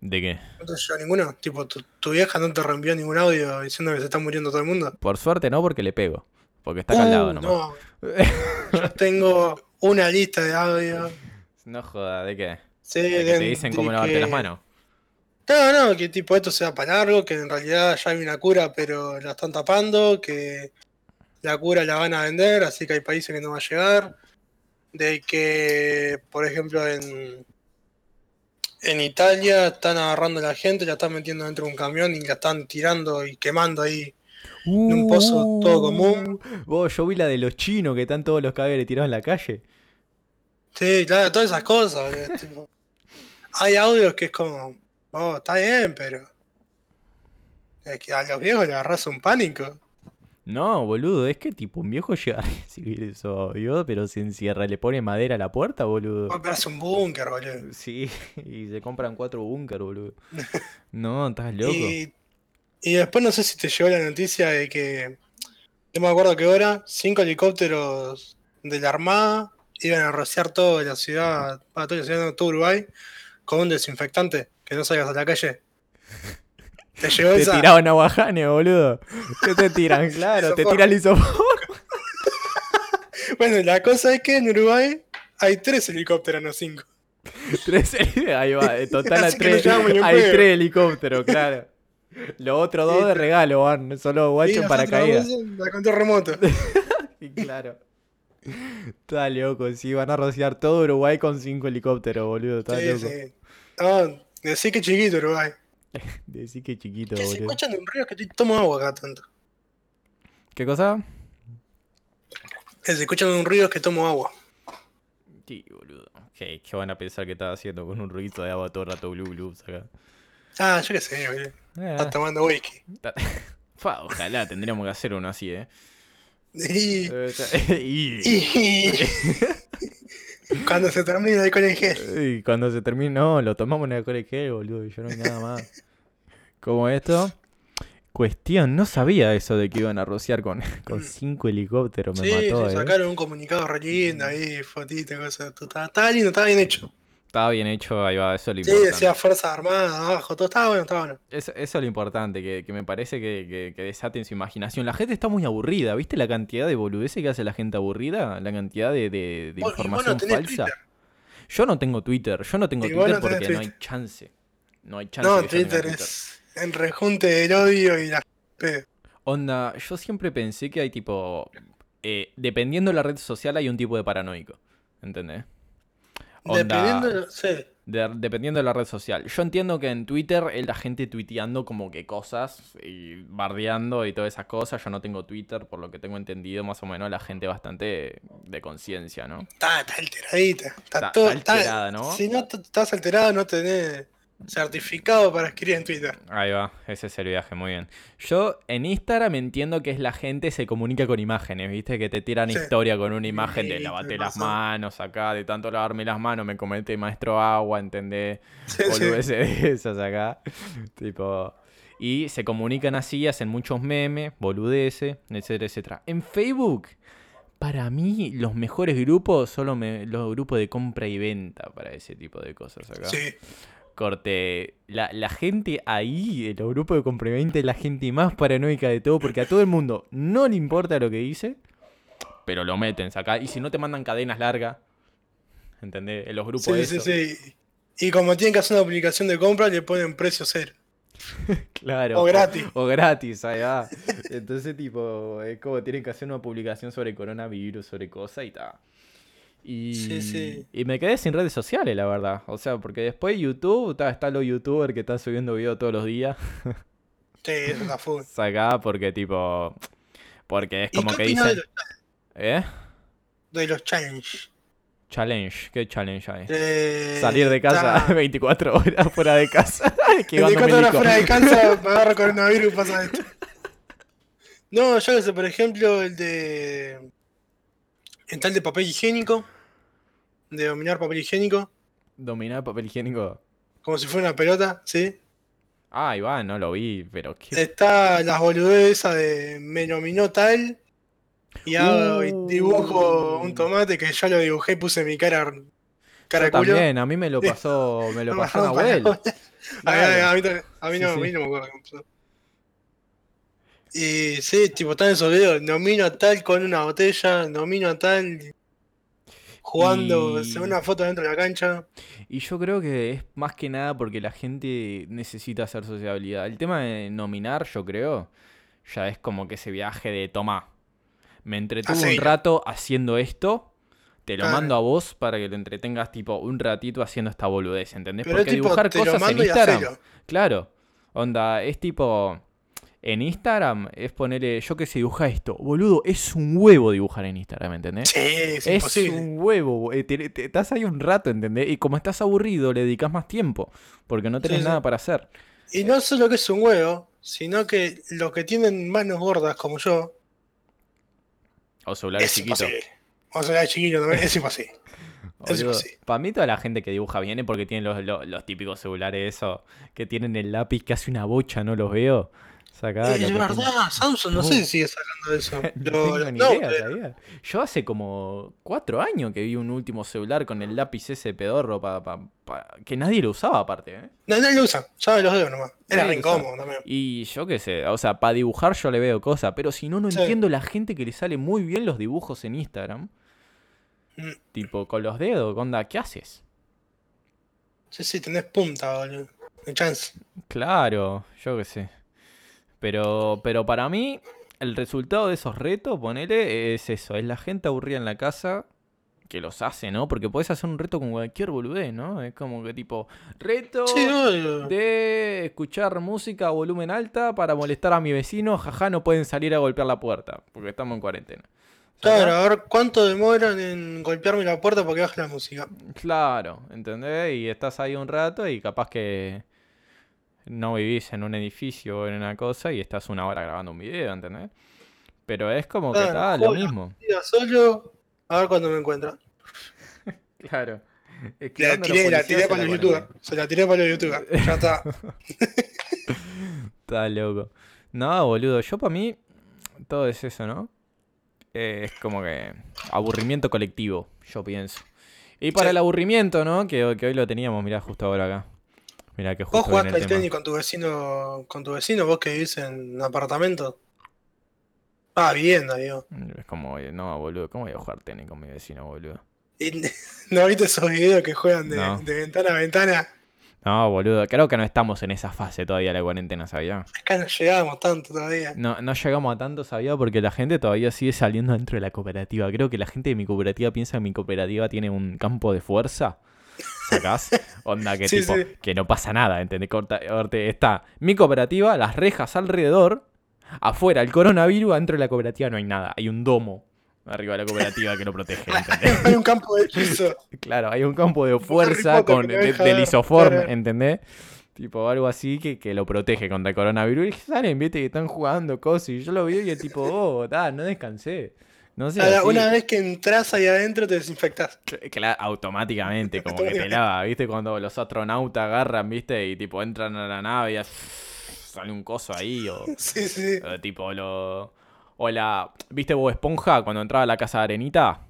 ¿De qué? No te llegó ninguno. Tipo, tu, tu vieja no te reenvió ningún audio diciendo que se está muriendo todo el mundo. Por suerte no, porque le pego. Porque está acá al lado Uh, nomás. no. Yo tengo una lista de audio. No joda, ¿de qué? Sí, ¿De que te dicen cómo lavarte que- las manos? No, no, que tipo esto se va para largo, que en realidad ya hay una cura, pero la están tapando, que la cura la van a vender, así que hay países que no va a llegar. De que, por ejemplo, en, en Italia están agarrando a la gente, la están metiendo dentro de un camión y la están tirando y quemando ahí. un pozo todo común. Uh, Vos, yo vi la de los chinos que están todos los cadáveres tirados en la calle. Sí, claro, todas esas cosas. boludo, tipo. Hay audios que es como, oh, está bien, pero. Es que a los viejos le agarras un pánico. No, boludo, es que tipo un viejo llega a recibir eso, ¿vio? Pero se encierra, le pone madera a la puerta, boludo. Comprarse un búnker, boludo. Sí, y se compran cuatro búnker, boludo. No, estás loco. Y, y después no sé si te llegó la noticia de que, no me acuerdo qué hora, cinco helicópteros de la Armada iban a rociar toda la ciudad, para toda la ciudad de todo Uruguay, con un desinfectante, que no salgas a la calle. ¿Te llegó Te esa? tiraban aguajane, boludo. ¿Qué te tiran? Claro, te tiran isopor. Bueno, la cosa es que en Uruguay hay tres helicópteros, no cinco. Tres Ahí va, en total no tres, hay tres helicópteros, claro. Los otros dos de regalo van, solo guacho otros dos, La control remoto. Y claro. Está loco, sí, van a rociar todo Uruguay con cinco helicópteros, boludo. Está Sí, loco. sí. No, decí que chiquito Uruguay. Decí que chiquito, Que se boludo. escuchan un río que estoy tomo agua acá tanto. ¿Qué cosa? Que se escuchan un río que tomo agua. Sí, boludo. ¿Qué, qué van a pensar que estaba haciendo con un ruido de agua todo el rato blue blue acá? Ah, yo qué sé, boludo. Eh, Estás tomando whisky. Fa, ojalá tendríamos que hacer uno así, eh. Eh, y- y- cuando se termina el colegio. y cuando se termine, no, lo tomamos en el colegio, boludo, y ya no hay nada más. Como esto. Cuestión, no sabía eso de que iban a rociar con, con cinco helicópteros, me. Sí, mató, se eh. sacaron un comunicado re lindo ahí, fotito, cosas. Estaba lindo, estaba bien hecho. Estaba bien hecho, ahí va, eso es lo Sí, importante. decía Fuerzas Armadas abajo, todo estaba bueno, estaba bueno. Eso, eso es lo importante, que, que me parece que, que, que desaten su imaginación. La gente está muy aburrida, ¿viste la cantidad de boludeces que hace la gente aburrida? La cantidad de, de- no información falsa. Twitter. Yo no tengo Twitter, yo no tengo Y Twitter no porque no hay Twitter. chance. No hay chance No, que tenga Twitter es el rejunte del odio y la. Onda, yo siempre pensé que hay tipo. eh, dependiendo de la red social, hay un tipo de paranoico. ¿Entendés? Onda, Dependiendo, sí. de- dependiendo de la red social. Yo entiendo que en Twitter es la gente tuiteando como que cosas y bardeando y todas esas cosas. Yo no tengo Twitter, por lo que tengo entendido, más o menos la gente bastante de conciencia, ¿no? Está, está alteradita. Está, Está- todo, está alterada, ¿no? Si no estás alterado, no tenés certificado para escribir en Twitter. Ahí va, ese es el viaje, muy bien. Yo en Instagram entiendo que es la gente se comunica con imágenes, ¿viste? Que te tiran Sí. historia con una imagen de lavate las manos acá, de tanto lavarme las manos, me comete maestro agua, ¿entendés? Sí, de esas acá. tipo. Y se comunican así, hacen muchos memes, boludeces, etcétera, etcétera. En Facebook, para mí, los mejores grupos son los, me- los grupos de compra y venta para ese tipo de cosas acá. Sí. Corte, la, la gente ahí, en los grupos de venta, es la gente más paranoica de todo, porque a todo el mundo no le importa lo que dice, pero lo meten acá. Y si no te mandan cadenas largas, ¿entendés? En los grupos Sí, de sí, eso. sí. Y como tienen que hacer una publicación de compra, le ponen precio cero. Claro. O gratis. O, gratis, ahí va. Entonces, tipo, es como tienen que hacer una publicación sobre coronavirus, sobre cosas y tal. Y, Sí, sí. y me quedé sin redes sociales, la verdad. O sea, porque después YouTube, ta, está los youtubers que están subiendo videos todos los días. Sí, eso está full. Acá, porque tipo. Porque es ¿Y como qué que opinás de dicen. los, ¿Eh? de los challenge? Challenge. ¿Qué challenge hay? Eh, Salir de casa está- 24 horas fuera de casa. Esquivando 24 horas fuera de casa, me agarro coronavirus y pasa esto. No, yo que sé, por ejemplo, el de. El tal de papel higiénico. De dominar papel higiénico. Dominar papel higiénico. Como si fuera una pelota, ¿sí? Ah, Iván, no lo vi, pero qué Está las boludeces de me nominó tal. Y hago y Uh. dibujo un tomate que ya lo dibujé y puse mi cara. Cara Yo también, a mí me lo pasó, me lo pasó Nahuel. A mí, a mí Sí, no, a sí. mí no me acuerdo pasó. Y sí, tipo, están esos videos, nomino a tal con una botella, nomino a tal jugando, Y- se ve una foto dentro de la cancha. Y yo creo que es más que nada porque la gente necesita hacer sociabilidad. El tema de nominar, yo creo, ya es como que ese viaje de toma. Me entretuve un rato haciendo esto, te lo Claro. mando a vos para que te entretengas tipo un ratito haciendo esta boludez, ¿entendés? Pero Porque tipo, dibujar cosas en Instagram. Claro. Onda, es tipo. En Instagram es ponerle. Yo que sé, dibuja esto. Boludo, es un huevo dibujar en Instagram, ¿entendés? Sí, es, Es imposible. un huevo, eh, te- te- estás ahí un rato, ¿entendés? Y como estás aburrido, le dedicas más tiempo, porque no tenés Sí, sí. nada para hacer. Y no solo que es un huevo, sino que los que tienen manos gordas como yo, O celulares Es chiquitos. O sea, chiquillo también, es imposible. Para mí toda la gente que dibuja viene porque tienen los, los, los típicos celulares eso, que tienen el lápiz que hace una bocha, no los veo. Sacá, es verdad, Samsung no sé si sigue sacando eso. No tengo ni no, idea, pero- ¿sabía? Yo hace como cuatro años que vi un último celular con el lápiz ese pedorro pa, pa- pa- que nadie lo usaba aparte, ¿eh? no, no lo usan, sabe los dedos nomás. Era Nadie re usa. incómodo también. Y yo qué sé, o sea, para dibujar yo le veo cosas, pero si no, no Sí. entiendo la gente que le sale muy bien los dibujos en Instagram. Mm. Tipo, con los dedos, onda, ¿qué haces? Sí, sí, tenés punta, boludo. Chance. Claro, yo qué sé. Pero, pero para mí, el resultado de esos retos, ponele, es eso, es la gente aburrida en la casa que los hace, ¿no? Porque podés hacer un reto con cualquier boludez, ¿no? Es como que tipo, reto Sí, de escuchar música a volumen alta para molestar a mi vecino, jaja, no pueden salir a golpear la puerta, porque estamos en cuarentena. Claro, a ver cuánto demoran en golpearme la puerta para que baje la música. Claro, ¿entendés? Y estás ahí un rato y capaz que no vivís en un edificio o en una cosa y estás una hora grabando un video, ¿entendés? Pero es como que está lo mismo. Diga solo, a ver cuándo me encuentra. Claro. La tiré, la para los youtubers. Se la tiré para los youtubers. Ya está. Está loco. No, boludo, yo para mí todo es eso, ¿no? Eh, es como que aburrimiento colectivo, yo pienso. Y para Sí. el aburrimiento, ¿no? Que, que hoy lo teníamos, mirá, justo ahora acá. Mirá que Vos justo jugaste el al tenis con tu vecino, con tu vecino, vos que vivís en un apartamento. Ah, vivienda, digo. Es como, no, boludo, ¿cómo voy a jugar tenis con mi vecino, boludo? ¿No viste esos videos que juegan de, No. de ventana a ventana? No, boludo, creo que no estamos en esa fase todavía de la cuarentena, ¿sabía? Acá no llegamos tanto todavía. No, no llegamos a tanto, ¿sabía? Porque la gente todavía sigue saliendo dentro de la cooperativa. Creo que la gente de mi cooperativa piensa que mi cooperativa tiene un campo de fuerza. ¿Sacás? Onda que Sí, tipo, sí. que no pasa nada, ¿entendés? Corta, está mi cooperativa, las rejas alrededor, afuera el coronavirus, adentro de la cooperativa no hay nada. Hay un domo arriba de la cooperativa que lo protege, ¿entendés? Hay un campo de hechizo. Claro, hay un campo de fuerza con, de, claro. ¿entendés? Tipo algo así que, que lo protege contra el coronavirus. Y salen, viste, que están jugando cosas. Y yo lo vi y el tipo, oh, no descansé. No sé. Ahora, así. Una vez que entras ahí adentro te desinfectás. Cl- cla- automáticamente, como que te lava, ¿viste? Cuando los astronautas agarran, ¿viste? Y tipo entran a la nave y sale un coso ahí. O, Sí, sí. o tipo lo. O la. ¿Viste Bob Esponja cuando entraba a la casa de Arenita?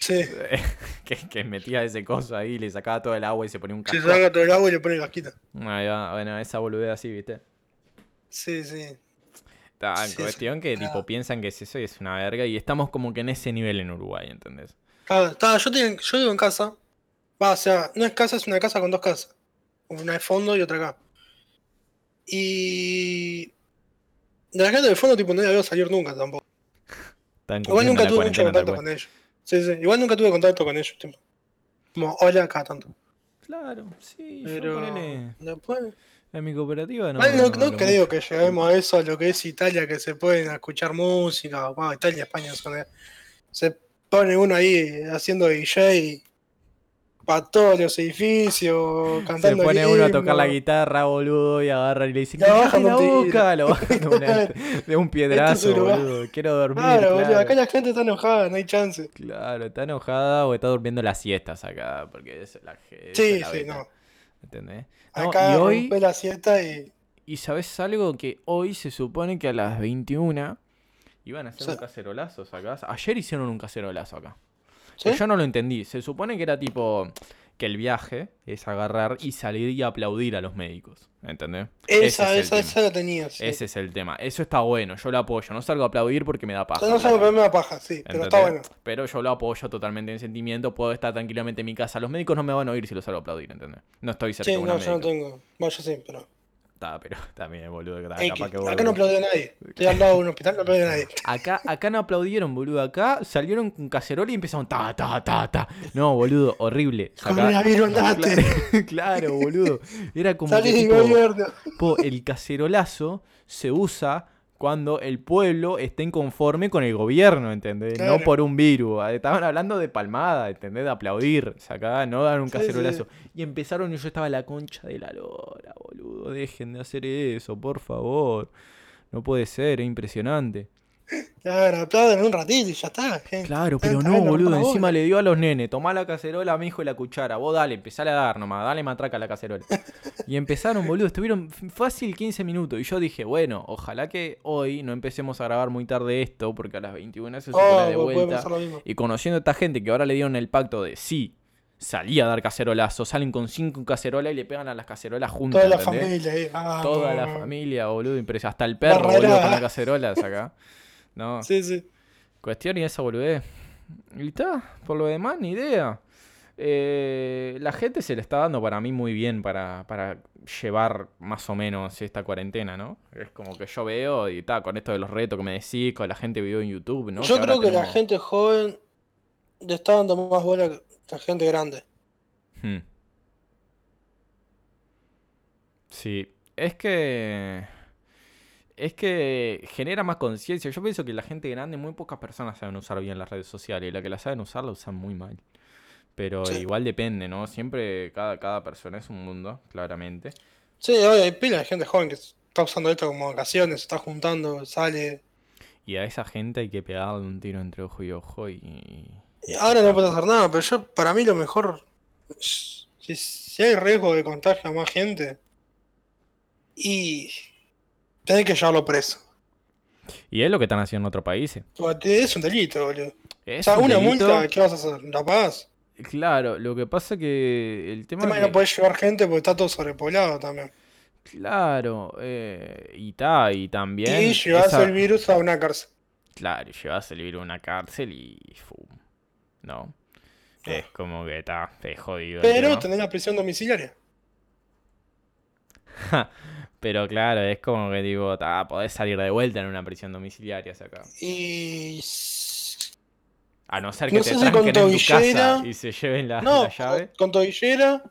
Sí. que, que metía ese coso ahí, le sacaba todo el agua y se ponía un Se casco. saca todo el agua y le pone casquita. Ahí va, bueno, esa boludez así, ¿viste? Sí, sí. Está, Sí, es cuestión que tipo piensan que es eso y es una verga y estamos como que en ese nivel en Uruguay, ¿entendés? Está, yo, tengo- yo vivo en casa. Va, o sea, no es casa, es una casa con dos casas. Una de fondo y otra acá. Y. De la casa de fondo, tipo, no la veo salir nunca tampoco. Igual nunca tuve mucho contacto con ellos. Sí, sí. Igual nunca tuve contacto con ellos. Tipo. Como, hola acá tanto. Claro, sí, yo Pero. ponele, Después. En mi cooperativa no. Igual no, no no creo que lleguemos a eso, a lo que es Italia, que se pueden escuchar música. Bueno, Italia y España son. de- Se pone uno ahí haciendo DJ para todos los edificios, Se cantando. pone el uno a tocar la guitarra, boludo, y agarra y le dice, Le "Cállate bajan la un tiro". boca, lo bajan de, una- de un piedrazo, boludo. Quiero dormir. Claro, Claro, boludo, acá la gente está enojada, no hay chance. Claro, está enojada o está durmiendo las siestas acá, porque es la ge- esa Sí, la sí, no. ¿Entendés? No, Acá y hoy, la siesta y. y sabes algo que hoy se supone que a las 21 iban a hacer un cacerolazo acá. Ayer hicieron un cacerolazo acá. Yo no lo entendí. Se supone que era tipo que el viaje es agarrar y salir y aplaudir a los médicos. ¿Entendés? Esa, es esa, tema. esa la tenía. Sí. Ese es el tema. Eso está bueno. Yo lo apoyo. No salgo a aplaudir porque me da paja. no sé, pero me da paja, sí, pero está bueno. Pero yo lo apoyo totalmente en sentimiento. Puedo estar tranquilamente en mi casa. Los médicos no me van a oír si los salgo a aplaudir, ¿entendés? No estoy cerca Sí, de una no, yo no médica. tengo. Bueno, yo sí, pero. Está, pero también, boludo. que está, Ey, capaz que- que vos- acá no aplaudió a nadie. Estoy al lado de un hospital, no aplaudió a nadie. Acá, acá no aplaudieron, boludo. Acá salieron con cacerola y empezaron ta, ta, ta, ta. No, boludo, horrible. Coronavirus, andate. Claro, boludo. Era como que Salí del tipo, po, el cacerolazo se usa cuando el pueblo está inconforme con el gobierno, ¿entendés? No por un virus. Estaban hablando de palmada, ¿entendés? De aplaudir. Acá no dar un Sí, cacerolazo. Y empezaron y yo estaba la concha de la lora, boludo. Dejen de hacer eso, por favor. No puede ser, es impresionante. Claro, aplauden un ratito y ya está. gente. Claro, pero no, boludo. Encima le dio a los nenes. Tomá la cacerola, mi hijo, y la cuchara. Vos dale, empezale a dar nomás. Dale matraca a la cacerola. Y empezaron, boludo. Estuvieron fácil 15 minutos. Y yo dije, bueno, ojalá que hoy no empecemos a grabar muy tarde esto. Porque a las 21 se supone Oh, de vuelta. Y conociendo a esta gente que ahora le dieron el pacto de sí, salí a dar cacerolazos, salen con cinco cacerolas y le pegan a las cacerolas juntas. Toda la familia ahí. Ah, Toda la familia, boludo. Hasta el perro, boludo, con las cacerolas acá. No, Sí, sí. cuestión y esa boludez. Y está, por lo demás, ni idea. Eh, la gente se le está dando para mí muy bien para, para llevar más o menos esta cuarentena, ¿no? Es como que yo veo y está, con esto de los retos que me decís, con la gente que vio en YouTube, ¿no? Yo creo que la gente joven le está dando más bola que la gente grande. Hmm. Sí, es que es que genera más conciencia. Yo pienso que la gente grande, muy pocas personas saben usar bien las redes sociales y la que la saben usar la usan muy mal. Pero Sí. igual depende, ¿no? Siempre cada, cada persona es un mundo, claramente. Sí, hoy hay pila de gente joven que está usando esto como vacaciones, se está juntando, sale. Y a esa gente hay que pegarle un tiro entre ojo y ojo y... Y ahora no puede hacer nada, pero yo, para mí lo mejor, si, si hay riesgo de contagio a más gente, y tenés que llevarlo preso. Y es lo que están haciendo en otros países. Es un delito, boludo. O sea, un una delito. multa, ¿qué vas a hacer? ¿La pagás? Claro, lo que pasa que el El tema tema es que no podés llevar gente porque está todo sobrepoblado también. Claro, eh, y ta, y también Y llevas esa- el virus a una cárcel. Claro, llevas el virus a una cárcel y... fum, ¿no? Es como que está, es jodido. el Pero tenés la prisión domiciliaria. Pero claro, es como que digo, ta, podés salir de vuelta en una prisión domiciliaria acá. Y. A no ser que No te tranquen en tu casa y se lleven la, No, la llave. con, con tobillera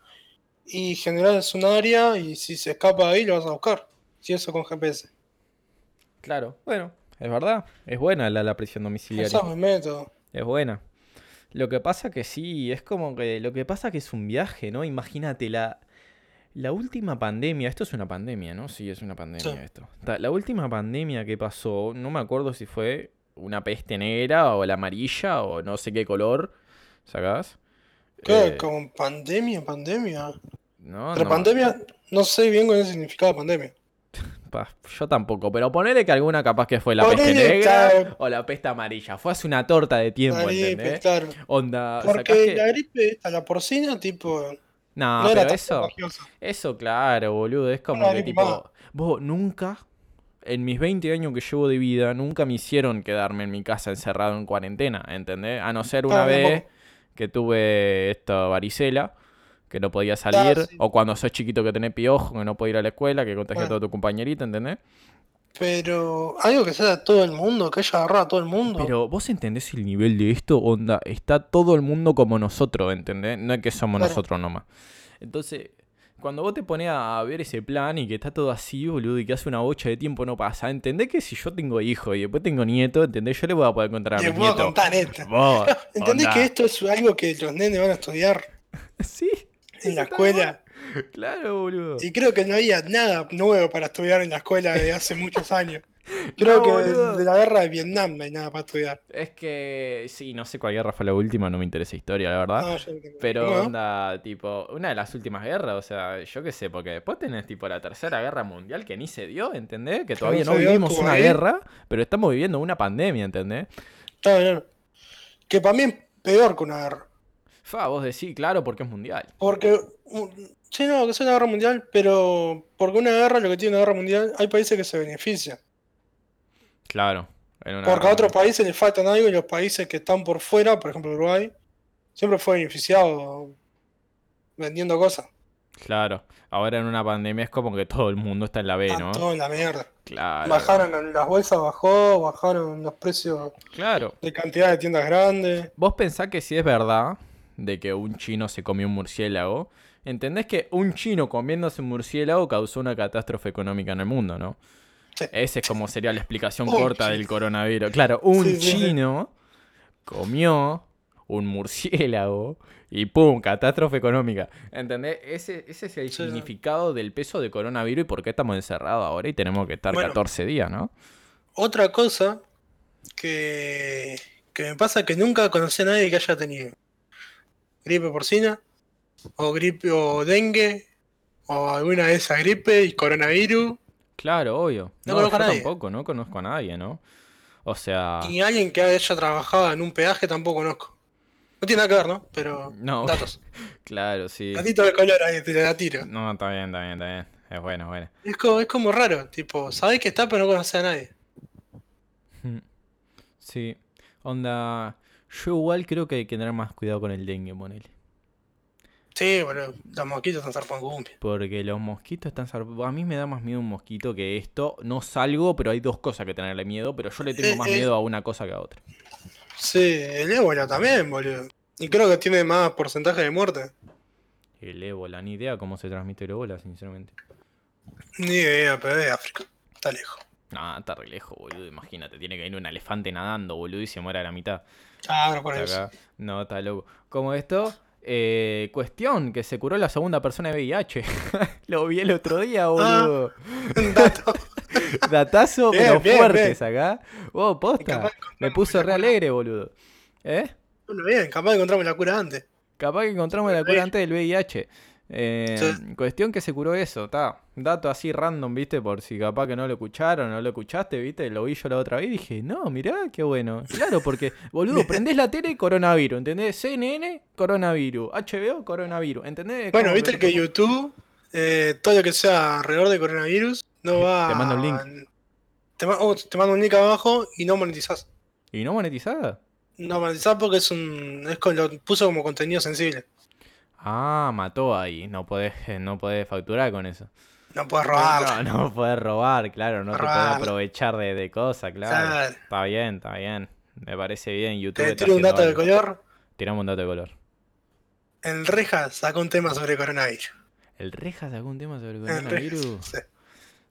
y generás un área y si se escapa ahí lo vas a buscar. Si eso con GPS. Claro, bueno, es verdad. Es buena la, la prisión domiciliaria. Es buena. Lo que pasa que sí, es como que lo que pasa que es un viaje, ¿no? Imagínate la la última pandemia, esto es una pandemia, ¿no? Sí, es una pandemia Sí. esto. La última pandemia que pasó, no me acuerdo si fue una peste negra o la amarilla o no sé qué color, ¿sacás? ¿Qué? Eh, ¿Con pandemia? ¿Pandemia? no, Pero no, pandemia, no sé bien cuál es el significado de pandemia. pa, yo tampoco, pero ponele que alguna capaz que fue la peste negra claro. o la peste amarilla. Fue hace una torta de tiempo, gripe, ¿entendés? claro. Onda, Porque que- la gripe, esta, la porcina, tipo, No, no pero eso... Eso, claro, boludo. Es como que más. tipo. Vos nunca, en mis 20 años que llevo de vida, nunca me hicieron quedarme en mi casa encerrado en cuarentena, ¿entendés? A no ser una vez que tuve esta varicela, que no podía salir, sí. o cuando sos chiquito que tenés piojo, que no podía ir a la escuela, que contagia a Bueno. todo tu compañerito, ¿entendés? Pero algo que sea de todo el mundo, que haya agarrado a todo el mundo. Pero vos entendés el nivel de esto, onda, está todo el mundo como nosotros, ¿entendés? No es que somos Claro. nosotros nomás. Entonces, cuando vos te pones a ver ese plan y que está todo así, boludo, y que hace una bocha de tiempo no pasa, ¿entendés que si yo tengo hijo y después tengo nieto, ¿entendés? Yo le voy a poder contar a mis puedo contar esto. Vos, ¿Entendés onda. que esto es algo que los nenes van a estudiar Sí, en la escuela? Claro, boludo. Y creo que no había nada nuevo para estudiar en la escuela desde hace muchos años. Creo No, que boludo. de, de la guerra de Vietnam no hay nada para estudiar. Es que, sí, no sé cuál guerra fue la última, no me interesa historia, la verdad. No, yo no Pero ¿Cómo? onda, tipo, una de las últimas guerras, o sea, yo qué sé, porque después tenés tipo la tercera guerra mundial que ni se dio, ¿entendés? Que todavía no no vivimos una ahí. guerra, pero estamos viviendo una pandemia, ¿entendés? Claro. Que para mí es peor que una guerra. Fa, vos decís, claro, porque es mundial. Porque, sí, no, que sea una guerra mundial, pero porque una guerra, lo que tiene una guerra mundial, hay países que se benefician. Claro. En una Porque a otros países les faltan algo y los países que están por fuera, por ejemplo Uruguay, siempre fue beneficiado vendiendo cosas. Claro. Ahora en una pandemia es como que todo el mundo está en la B, ¿no? todo en la mierda. Claro. Bajaron las bolsas, bajó, bajaron los precios Claro. de cantidad de tiendas grandes. Vos pensás que si es verdad de que un chino se comió un murciélago, entendés que un chino comiéndose un murciélago causó una catástrofe económica en el mundo, ¿no? Sí. Esa es como sería la explicación Un corta chino. del coronavirus. Claro, un Sí, sí, sí. chino comió un murciélago y ¡pum! Catástrofe económica. ¿Entendés? Ese, ese es el significado del peso de coronavirus y por qué estamos encerrados ahora y tenemos que estar Bueno. 14 días, ¿no? Otra cosa que, que me pasa que nunca conocí a nadie que haya tenido gripe porcina, o gripe o dengue, o alguna de esas gripes y coronavirus. Claro, obvio. No No, conozco yo a nadie. tampoco, no conozco a nadie, ¿no? O sea, Y alguien que haya trabajado en un peaje tampoco conozco. No tiene nada que ver, ¿no? Pero No. datos. claro, sí. Datito de color ahí, te la tiro. No, está bien, está bien, está bien. Es bueno, es bueno. Es como, es como raro, tipo, sabés que está pero no conocés a nadie. Sí. Onda, yo igual creo que hay que tener más cuidado con el dengue, ponele. Sí, boludo, los mosquitos están zarpando cumbia. Porque los mosquitos están zarp- A mí me da más miedo un mosquito que esto. No salgo, pero hay dos cosas que tenerle miedo. Pero yo le tengo Eh, más eh. miedo a una cosa que a otra. Sí, el ébola también, boludo. Y creo que tiene más porcentaje de muerte. El ébola, ni idea cómo se transmite el ébola, sinceramente. Ni idea, pero es de África. Está lejos. Ah, está re lejos, boludo. Imagínate, tiene que venir un elefante nadando, boludo, y se muere a la mitad. Claro, por eso. No, está loco. Como esto, eh, cuestión, que se curó la segunda persona de VIH. Lo vi el otro día, boludo. Un dato. Datazo, Bien, pero bien, fuertes acá. Vos, posta. Me puso re alegre, boludo. ¿Eh? Bueno, bien, capaz encontramos la cura antes. Capaz que encontramos la cura antes del VIH. Eh, Sí. Cuestión que se curó eso, está. Dato así random, viste, por si capaz que no lo escucharon, no lo escuchaste, viste, lo vi yo la otra vez y dije, no, mirá, qué bueno. Claro, porque, boludo, prendés la tele, coronavirus, ¿entendés? CNN, coronavirus. HBO, coronavirus, ¿entendés? Bueno, viste que YouTube, eh, todo lo que sea alrededor de coronavirus, no va. Te manda un link. Te, ma- oh, te manda un link abajo y no monetizás. ¿Y no monetizada? No monetizás porque es un. Es con, lo puso como contenido sensible. Ah, mató ahí. No podés, eh, no podés facturar con eso. No puedes robar. No, no podés robar, claro, no te podés Robar. aprovechar de, de cosas, claro. Está bien, está bien. Me parece bien. YouTube Te tiro un dato de color. Tirame un dato de color. El Reja sacó un tema sobre coronavirus. ¿El Rejas algún tema sobre El coronavirus? Sí.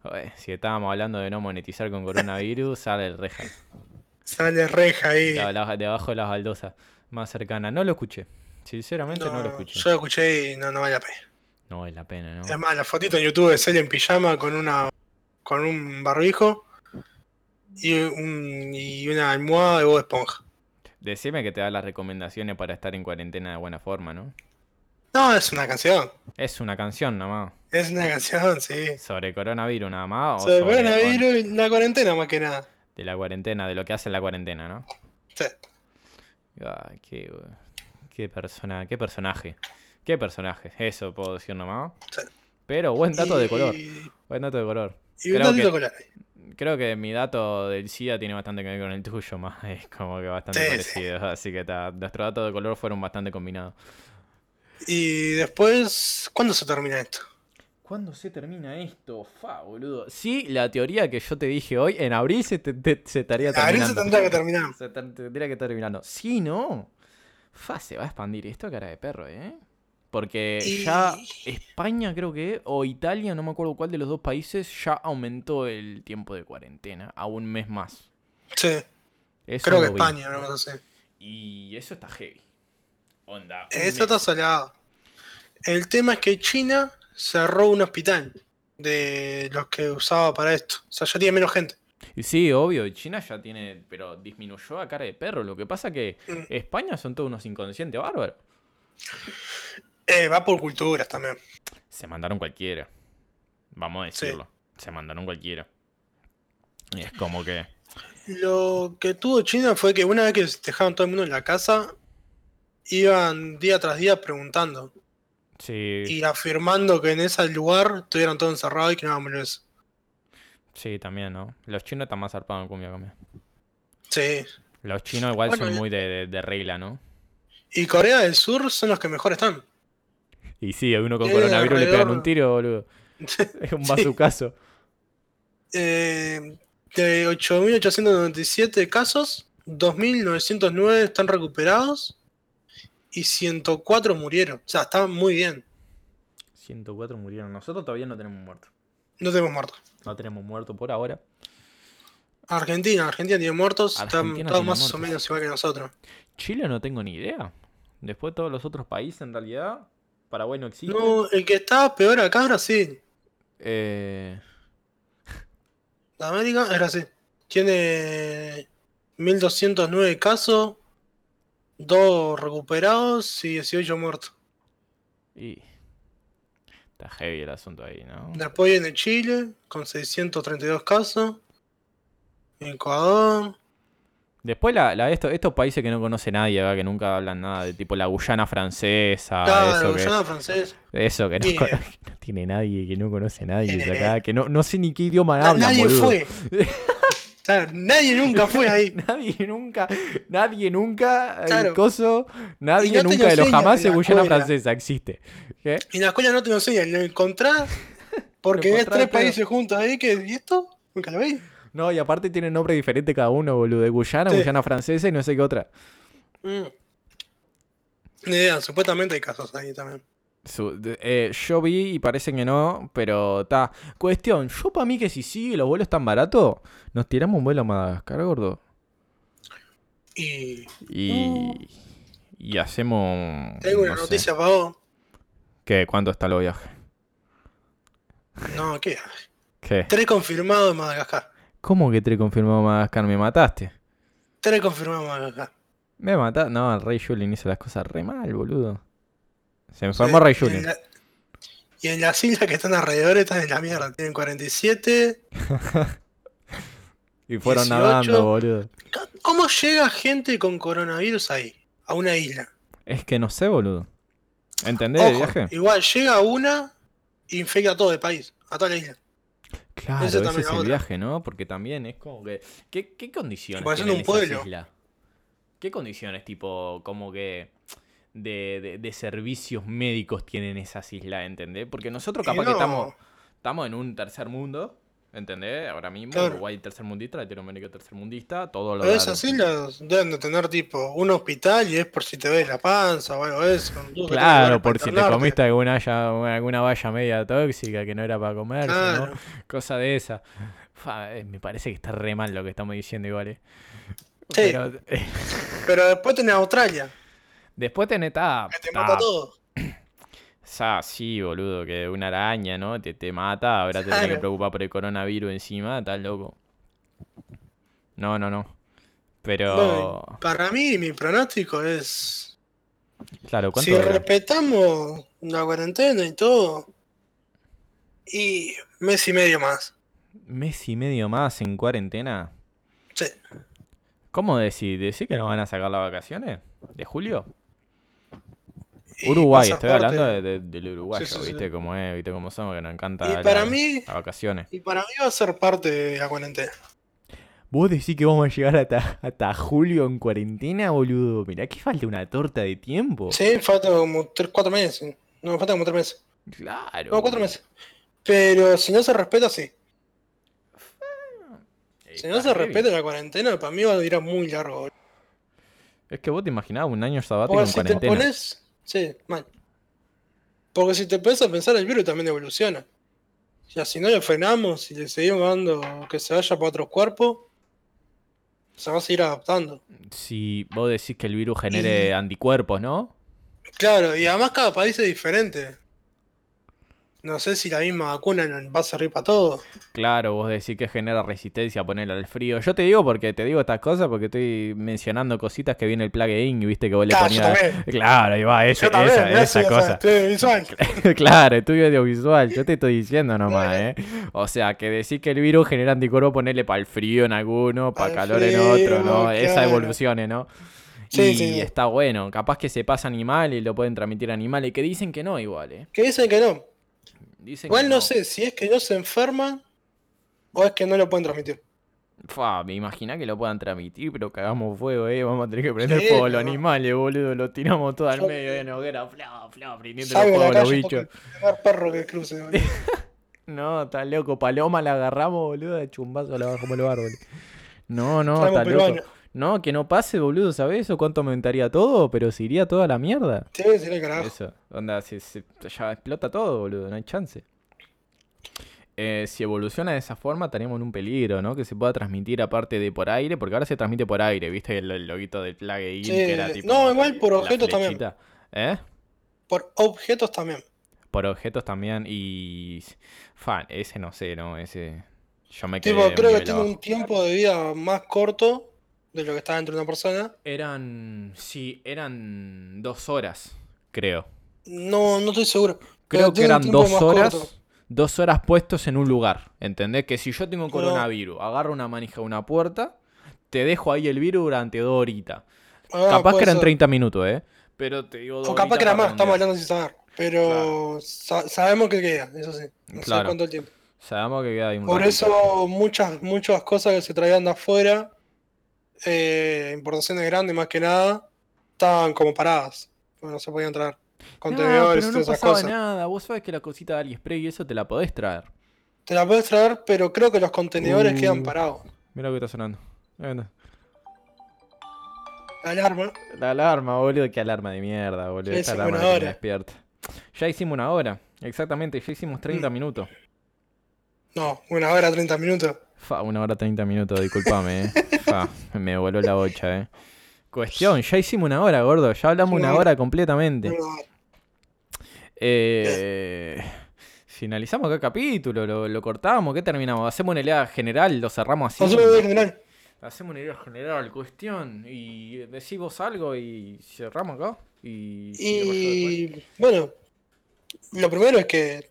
Oye, si estábamos hablando de no monetizar con coronavirus, sale el Rejas. Sale Reja ahí. Debajo de las baldosas más cercanas. No lo escuché. Sinceramente no, lo escuché. yo lo escuché y no, no vale la pena. No vale la pena, ¿no? Es más, la fotito en YouTube de Celia en pijama con una con un barbijo y, un, y una almohada de Bob Esponja. Decime que te da las recomendaciones para estar en cuarentena de buena forma, ¿no? No, es una canción. Es una canción nomás. Es una canción, sí. ¿Sobre coronavirus nada más? o Sobre coronavirus y la cuarentena más que nada. De la cuarentena, de lo que hace la cuarentena, ¿no? Sí. Ah, qué, qué persona, qué personaje. Qué personaje. Eso puedo decir nomás. Sí. Pero buen dato de color. Buen dato de color. y un Creo datito que- color. Creo que mi dato del SIDA tiene bastante que ver con el tuyo, más es como que bastante Sí, sí. parecido. Así que ta, nuestros datos de color fueron bastante combinados. Y después, ¿cuándo se termina esto? ¿Cuándo se termina esto? Fa, boludo. Sí, la teoría que yo te dije hoy, en abril se, te- te- se estaría Abril se terminando. tendrá que terminar. Se tendría que terminando. Sí, no. Fa, se va a expandir esto, cara de perro, ¿eh? Porque ya España, creo que, o Italia, no me acuerdo cuál de los dos países, ya aumentó el tiempo de cuarentena a un mes más. Sí, Eso creo que lo vi. España, una cosa así. Y eso está heavy. Onda. Eso mes. está salado. El tema es que China cerró un hospital de los que usaba para esto. O sea, ya tiene menos gente. Y Sí, obvio, China ya tiene, pero disminuyó a cara de perro. Lo que pasa que Mm. España son todos unos inconscientes bárbaros. Eh, va por culturas también. Se mandaron cualquiera. Vamos a Sí. decirlo. Se mandaron cualquiera. Y es como que. Lo que tuvo China fue que una vez que dejaron todo el mundo en la casa, iban día tras día preguntando Sí, y afirmando que en ese lugar estuvieran todos encerrados y que no iban a eso. Sí, también, ¿no? Los chinos están más zarpados en cumbia cumbia. Sí. Los chinos igual Bueno, son muy de, de- de regla, ¿no? Y Corea del Sur son los que mejor están. Y sí, a uno con Eh, coronavirus le pegan alrededor- un tiro, boludo. Es un Sí. bazucazo. Eh, de 8.897 casos, 2.909 están recuperados y 104 murieron. O sea, están muy bien. 104 murieron. Nosotros todavía no tenemos muerto. No tenemos muertos. No tenemos muerto por ahora. Argentina, Argentina tiene muertos, están Argentina todos tiene más o menos igual que nosotros. Chile no tengo ni idea. Después todos los otros países, en realidad, Paraguay no existe. No, el que está peor acá es Brasil. Eh, De América es Brasil. Tiene 1209 casos, 2 recuperados y 18 muertos. Y. Está heavy el asunto ahí, ¿no? Después viene Chile, con 632 casos. Ecuador. Después la, la- esto- estos países que no conoce nadie, ¿verdad? que nunca hablan nada de tipo la Guyana francesa, Claro, eso, que, Guyana francés. eso que no, que no tiene nadie, que no conoce nadie Bien. acá, que no, no sé ni qué idioma hablan, nadie boludo. fue. Nadie nunca fue ahí. Nadie nunca, nadie nunca, el coso, nadie no nunca lo de los enseñan jamás en Guyana francesa existe. Y en la escuela no te lo enseñan, lo encontrás porque Lo ves tres países juntos ahí que. ¿Y esto? Nunca lo vi. No, y aparte tienen nombre diferente cada uno, boludo. De Guyana, Sí. Guyana francesa y no sé qué otra. Mm. Ni idea, supuestamente hay casos ahí también. Su- eh, yo vi y parece que no, pero está. Cuestión, yo para mí que si sigue los vuelos tan baratos, nos tiramos un vuelo a Madagascar, gordo. Y Y. Y hacemos. tengo una no noticia para vos. ¿Qué? ¿Cuánto está los viajes? No, ¿qué? ¿Qué? Tres confirmados en Madagascar. ¿Cómo que te confirmó Madagascar? ¿Me mataste? Tres confirmados en Madagascar. ¿Me mataste? No, el Rey Julien hizo las cosas re mal, boludo. Se enfermó Rey Sí, y Julien. en la- Y en las islas que están alrededor están en la mierda. Tienen 47. Y fueron 18. nadando, boludo. ¿Cómo llega gente con coronavirus ahí? A una isla. Es que no sé, boludo. ¿Entendés el viaje? igual llega una e infecta a todo el país, a toda la isla. Claro, ese es el otra. viaje, ¿no? Porque también es como que... ¿Qué, qué condiciones tienen un pueblo. islas? ¿Qué condiciones, tipo, como que... De, de- de servicios médicos tienen esas islas, ¿entendés? Porque nosotros capaz que estamos, estamos en un tercer mundo, ¿entendés? Ahora mismo, Claro. Uruguay tercer mundista, Latinoamérica tercer mundista, todo lo Pero esas islas deben de tener tipo un hospital y es por si te ves la panza o algo de eso. Claro, por si te comiste alguna, alguna valla media tóxica que no era para Claro. ¿no? Cosa de esa. Eh, me parece que está re mal lo que estamos diciendo igual, eh. Sí. Pero eh, Pero después tenés Australia, después tenés ta, te ta- mata todo. sa- sí, boludo, que una araña, ¿no? Te, te mata, ahora te tenés que preocupar por el coronavirus encima, estás loco. No, no, no. Pero, Bueno, para mí, mi pronóstico es. claro, ¿cuánto Si respetamos la cuarentena y todo. Y mes y medio más. ¿Mes y medio más en cuarentena? Sí. ¿Cómo decís? ¿Decís que nos van a sacar las vacaciones? ¿De julio? Uruguay, estoy hablando de- de- del uruguayo, Sí, sí, sí. ¿viste cómo es? ¿Viste cómo somos? Que nos encanta Y la- para mí- las vacaciones. Y para mí va a ser parte de la cuarentena. ¿Vos decís que vamos a llegar hasta, hasta julio en cuarentena, boludo? Mirá que falta una torta de tiempo. Sí, falta como 3, 4 meses. No, falta como 3 meses. Claro. No, 4 meses. Pero si no se respeta, sí. Si no se heavy. respeta la cuarentena, para mí va a durar muy largo. boludo. Es que vos te imaginabas un año sabático Porque en si te cuarentena. pones. Sí, mal. Porque si te pones a pensar, el virus también evoluciona. Ya si no le frenamos y le seguimos dando que se vaya para otros cuerpos, se va a seguir adaptando. Si vos decís que el virus genere anticuerpos, ¿no? Claro, y además cada país es diferente. No sé si la misma vacuna va a servir para todo. Claro, vos decís que genera resistencia a ponerle al frío. Yo te digo porque te digo estas cosas porque estoy mencionando cositas que viene el plugin y viste que vos le Claro, yo ponías. Claro, ahí va, también, esa, cosa. visual. claro, estudio audiovisual, yo te estoy diciendo nomás, ¿eh? O sea, que decir que el virus genera anticuerpos, ponerle para el frío en alguno, para calor en otro, ¿no? Esa claro. evoluciones, ¿no? Sí, y sí. está bueno, capaz que se pasa animal y lo pueden transmitir animales, que dicen que no igual, ¿eh? Que dicen que no. Dicen Igual que no sé si es que no se enferman o es que no lo pueden transmitir. Fua, me imagina que lo puedan transmitir, pero cagamos fuego, eh. Vamos a tener que prender Sí, fuego a los no. animales, boludo. Los tiramos todo al medio de hoguera, fla, fla, prendiendo fuego a los bichos. perro que cruce. No, está loco. Paloma la agarramos, boludo. De chumbazo la bajamos el árbol. No, no, está loco. No, que no pase, boludo, ¿sabes eso? ¿Cuánto aumentaría todo? Pero se iría toda la mierda. Sí, sería el carajo. Eso, onda, se, se- ya explota todo, boludo, no hay chance. Eh, si evoluciona de esa forma, tenemos en un peligro, ¿no? Que se pueda transmitir aparte de por aire, porque ahora se transmite por aire, ¿viste? El, el loguito del plugin Sí, que era tipo. no, igual por objetos también. ¿Eh? Por objetos también. Por objetos también y. Fan, ese no sé, ¿no? Ese. Yo me quedé. Tipo, creo que tiene un tiempo de vida más corto de lo que está dentro de una persona. Eran. Sí, eran dos horas, creo. No, no estoy seguro. Creo que eran dos horas. corto. Dos horas puestos en un lugar. ¿Entendés? Que si yo tengo No. coronavirus, agarro una manija de una puerta, te dejo ahí el virus durante dos horitas. Ah, Capaz que eran ser. 30 minutos, ¿eh? Pero te digo dos O capaz que era más, estamos hablando sin saber. Pero sa- sabemos que queda, eso sí. No sé cuánto el tiempo. Sabemos que queda ahí un Por ratito. eso muchas, muchas cosas que se traían de afuera, eh, importaciones grandes más que nada, estaban como paradas. No se podían traer. Contenedores no, pero no esas pasaba cosas. nada. Vos sabés que la cosita de AliExpress y eso te la podés traer. Te la puedes traer, pero creo que los contenedores Uh. quedan parados. Mira lo que está sonando. La alarma. La alarma, boludo. Qué alarma de mierda, boludo. Ya Esta hicimos alarma una hora. despierta. Ya hicimos una hora. Exactamente, ya hicimos 30 Mm. minutos. No, una hora, 30 minutos. Fa, una hora 30 minutos, disculpame, eh. Fa, me voló la bocha, eh. Cuestión, ya hicimos una hora, gordo. Ya hablamos Una una hora. completamente. Una. Eh, finalizamos acá el capítulo, lo, lo cortamos, ¿qué terminamos? Hacemos una idea general, lo cerramos así. Hacemos en general. Hacemos una idea general, cuestión, y decís vos algo y cerramos acá. Y. Y bueno, lo primero es que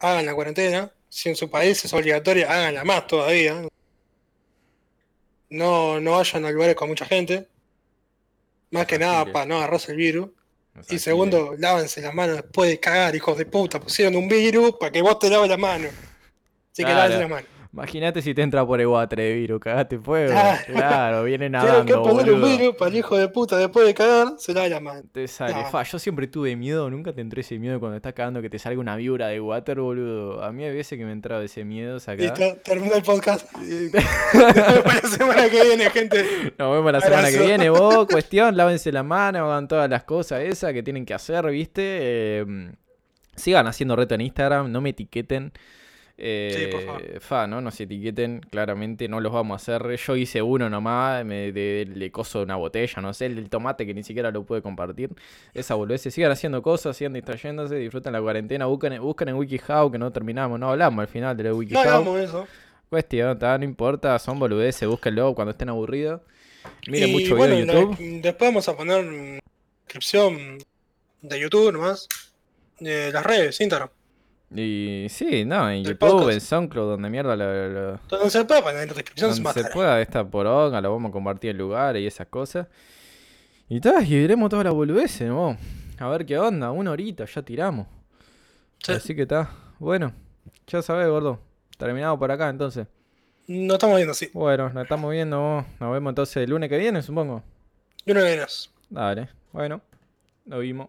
hagan la cuarentena. Si en su país es obligatoria, háganla más todavía. No, no vayan a lugares con mucha gente. Más que nada para no agarrarse el virus. Y segundo, lávense las manos después de cagar, hijos de puta. Pusieron un virus para que vos te laves las manos. Así que Claro. lávense las manos. Imagínate si te entra por el guatre de virus, cagaste fuego. Claro. Claro, viene Tienen que nadando, poner un virus para el hijo de puta después de cagar, se lave las manos. Te sale. Fa, yo siempre tuve miedo, nunca te entró ese miedo cuando estás cagando que te salga una vibra de water, boludo. A mí hay veces que me entraba ese miedo. Listo, termina el podcast. La semana que viene, gente. Nos vemos la semana que viene. Vos, cuestión, lávense la mano, hagan todas las cosas esas que tienen que hacer, ¿viste? Eh, sigan haciendo reto en Instagram, no me etiqueten. Eh, Sí, por favor. Fa, no nos etiqueten, claramente no los vamos a hacer. Yo hice uno nomás, me, de, de coso una botella, no sé, el tomate que ni siquiera lo pude compartir. Esa boludez. Sigan haciendo cosas, sigan distrayéndose, disfruten la cuarentena, busquen, busquen en WikiHow que no terminamos, no hablamos al final de la No WikiHow. hagamos eso. Cuestión, ta, no importa, son boludeces, búsquenlo cuando estén aburridos. Miren mucho bueno, video en la- YouTube. después vamos a poner descripción de YouTube nomás. De las redes, Instagram. Y sí, no, en Del YouTube, podcast. en SoundCloud, donde mierda lo, lo- Donde se poner en la descripción se donde se estar. pueda esta poronga, lo vamos a compartir en lugares y esas cosas. Y tal, y veremos todas las boludeces, ¿no? A ver qué onda, una horita, ya tiramos. Sí. Así que está, bueno, ya sabés, gordo. Terminado por acá entonces. No estamos viendo así. Bueno, nos estamos viendo, nos vemos entonces el lunes que viene, supongo. Y uno menos. Dale, bueno, nos vimos.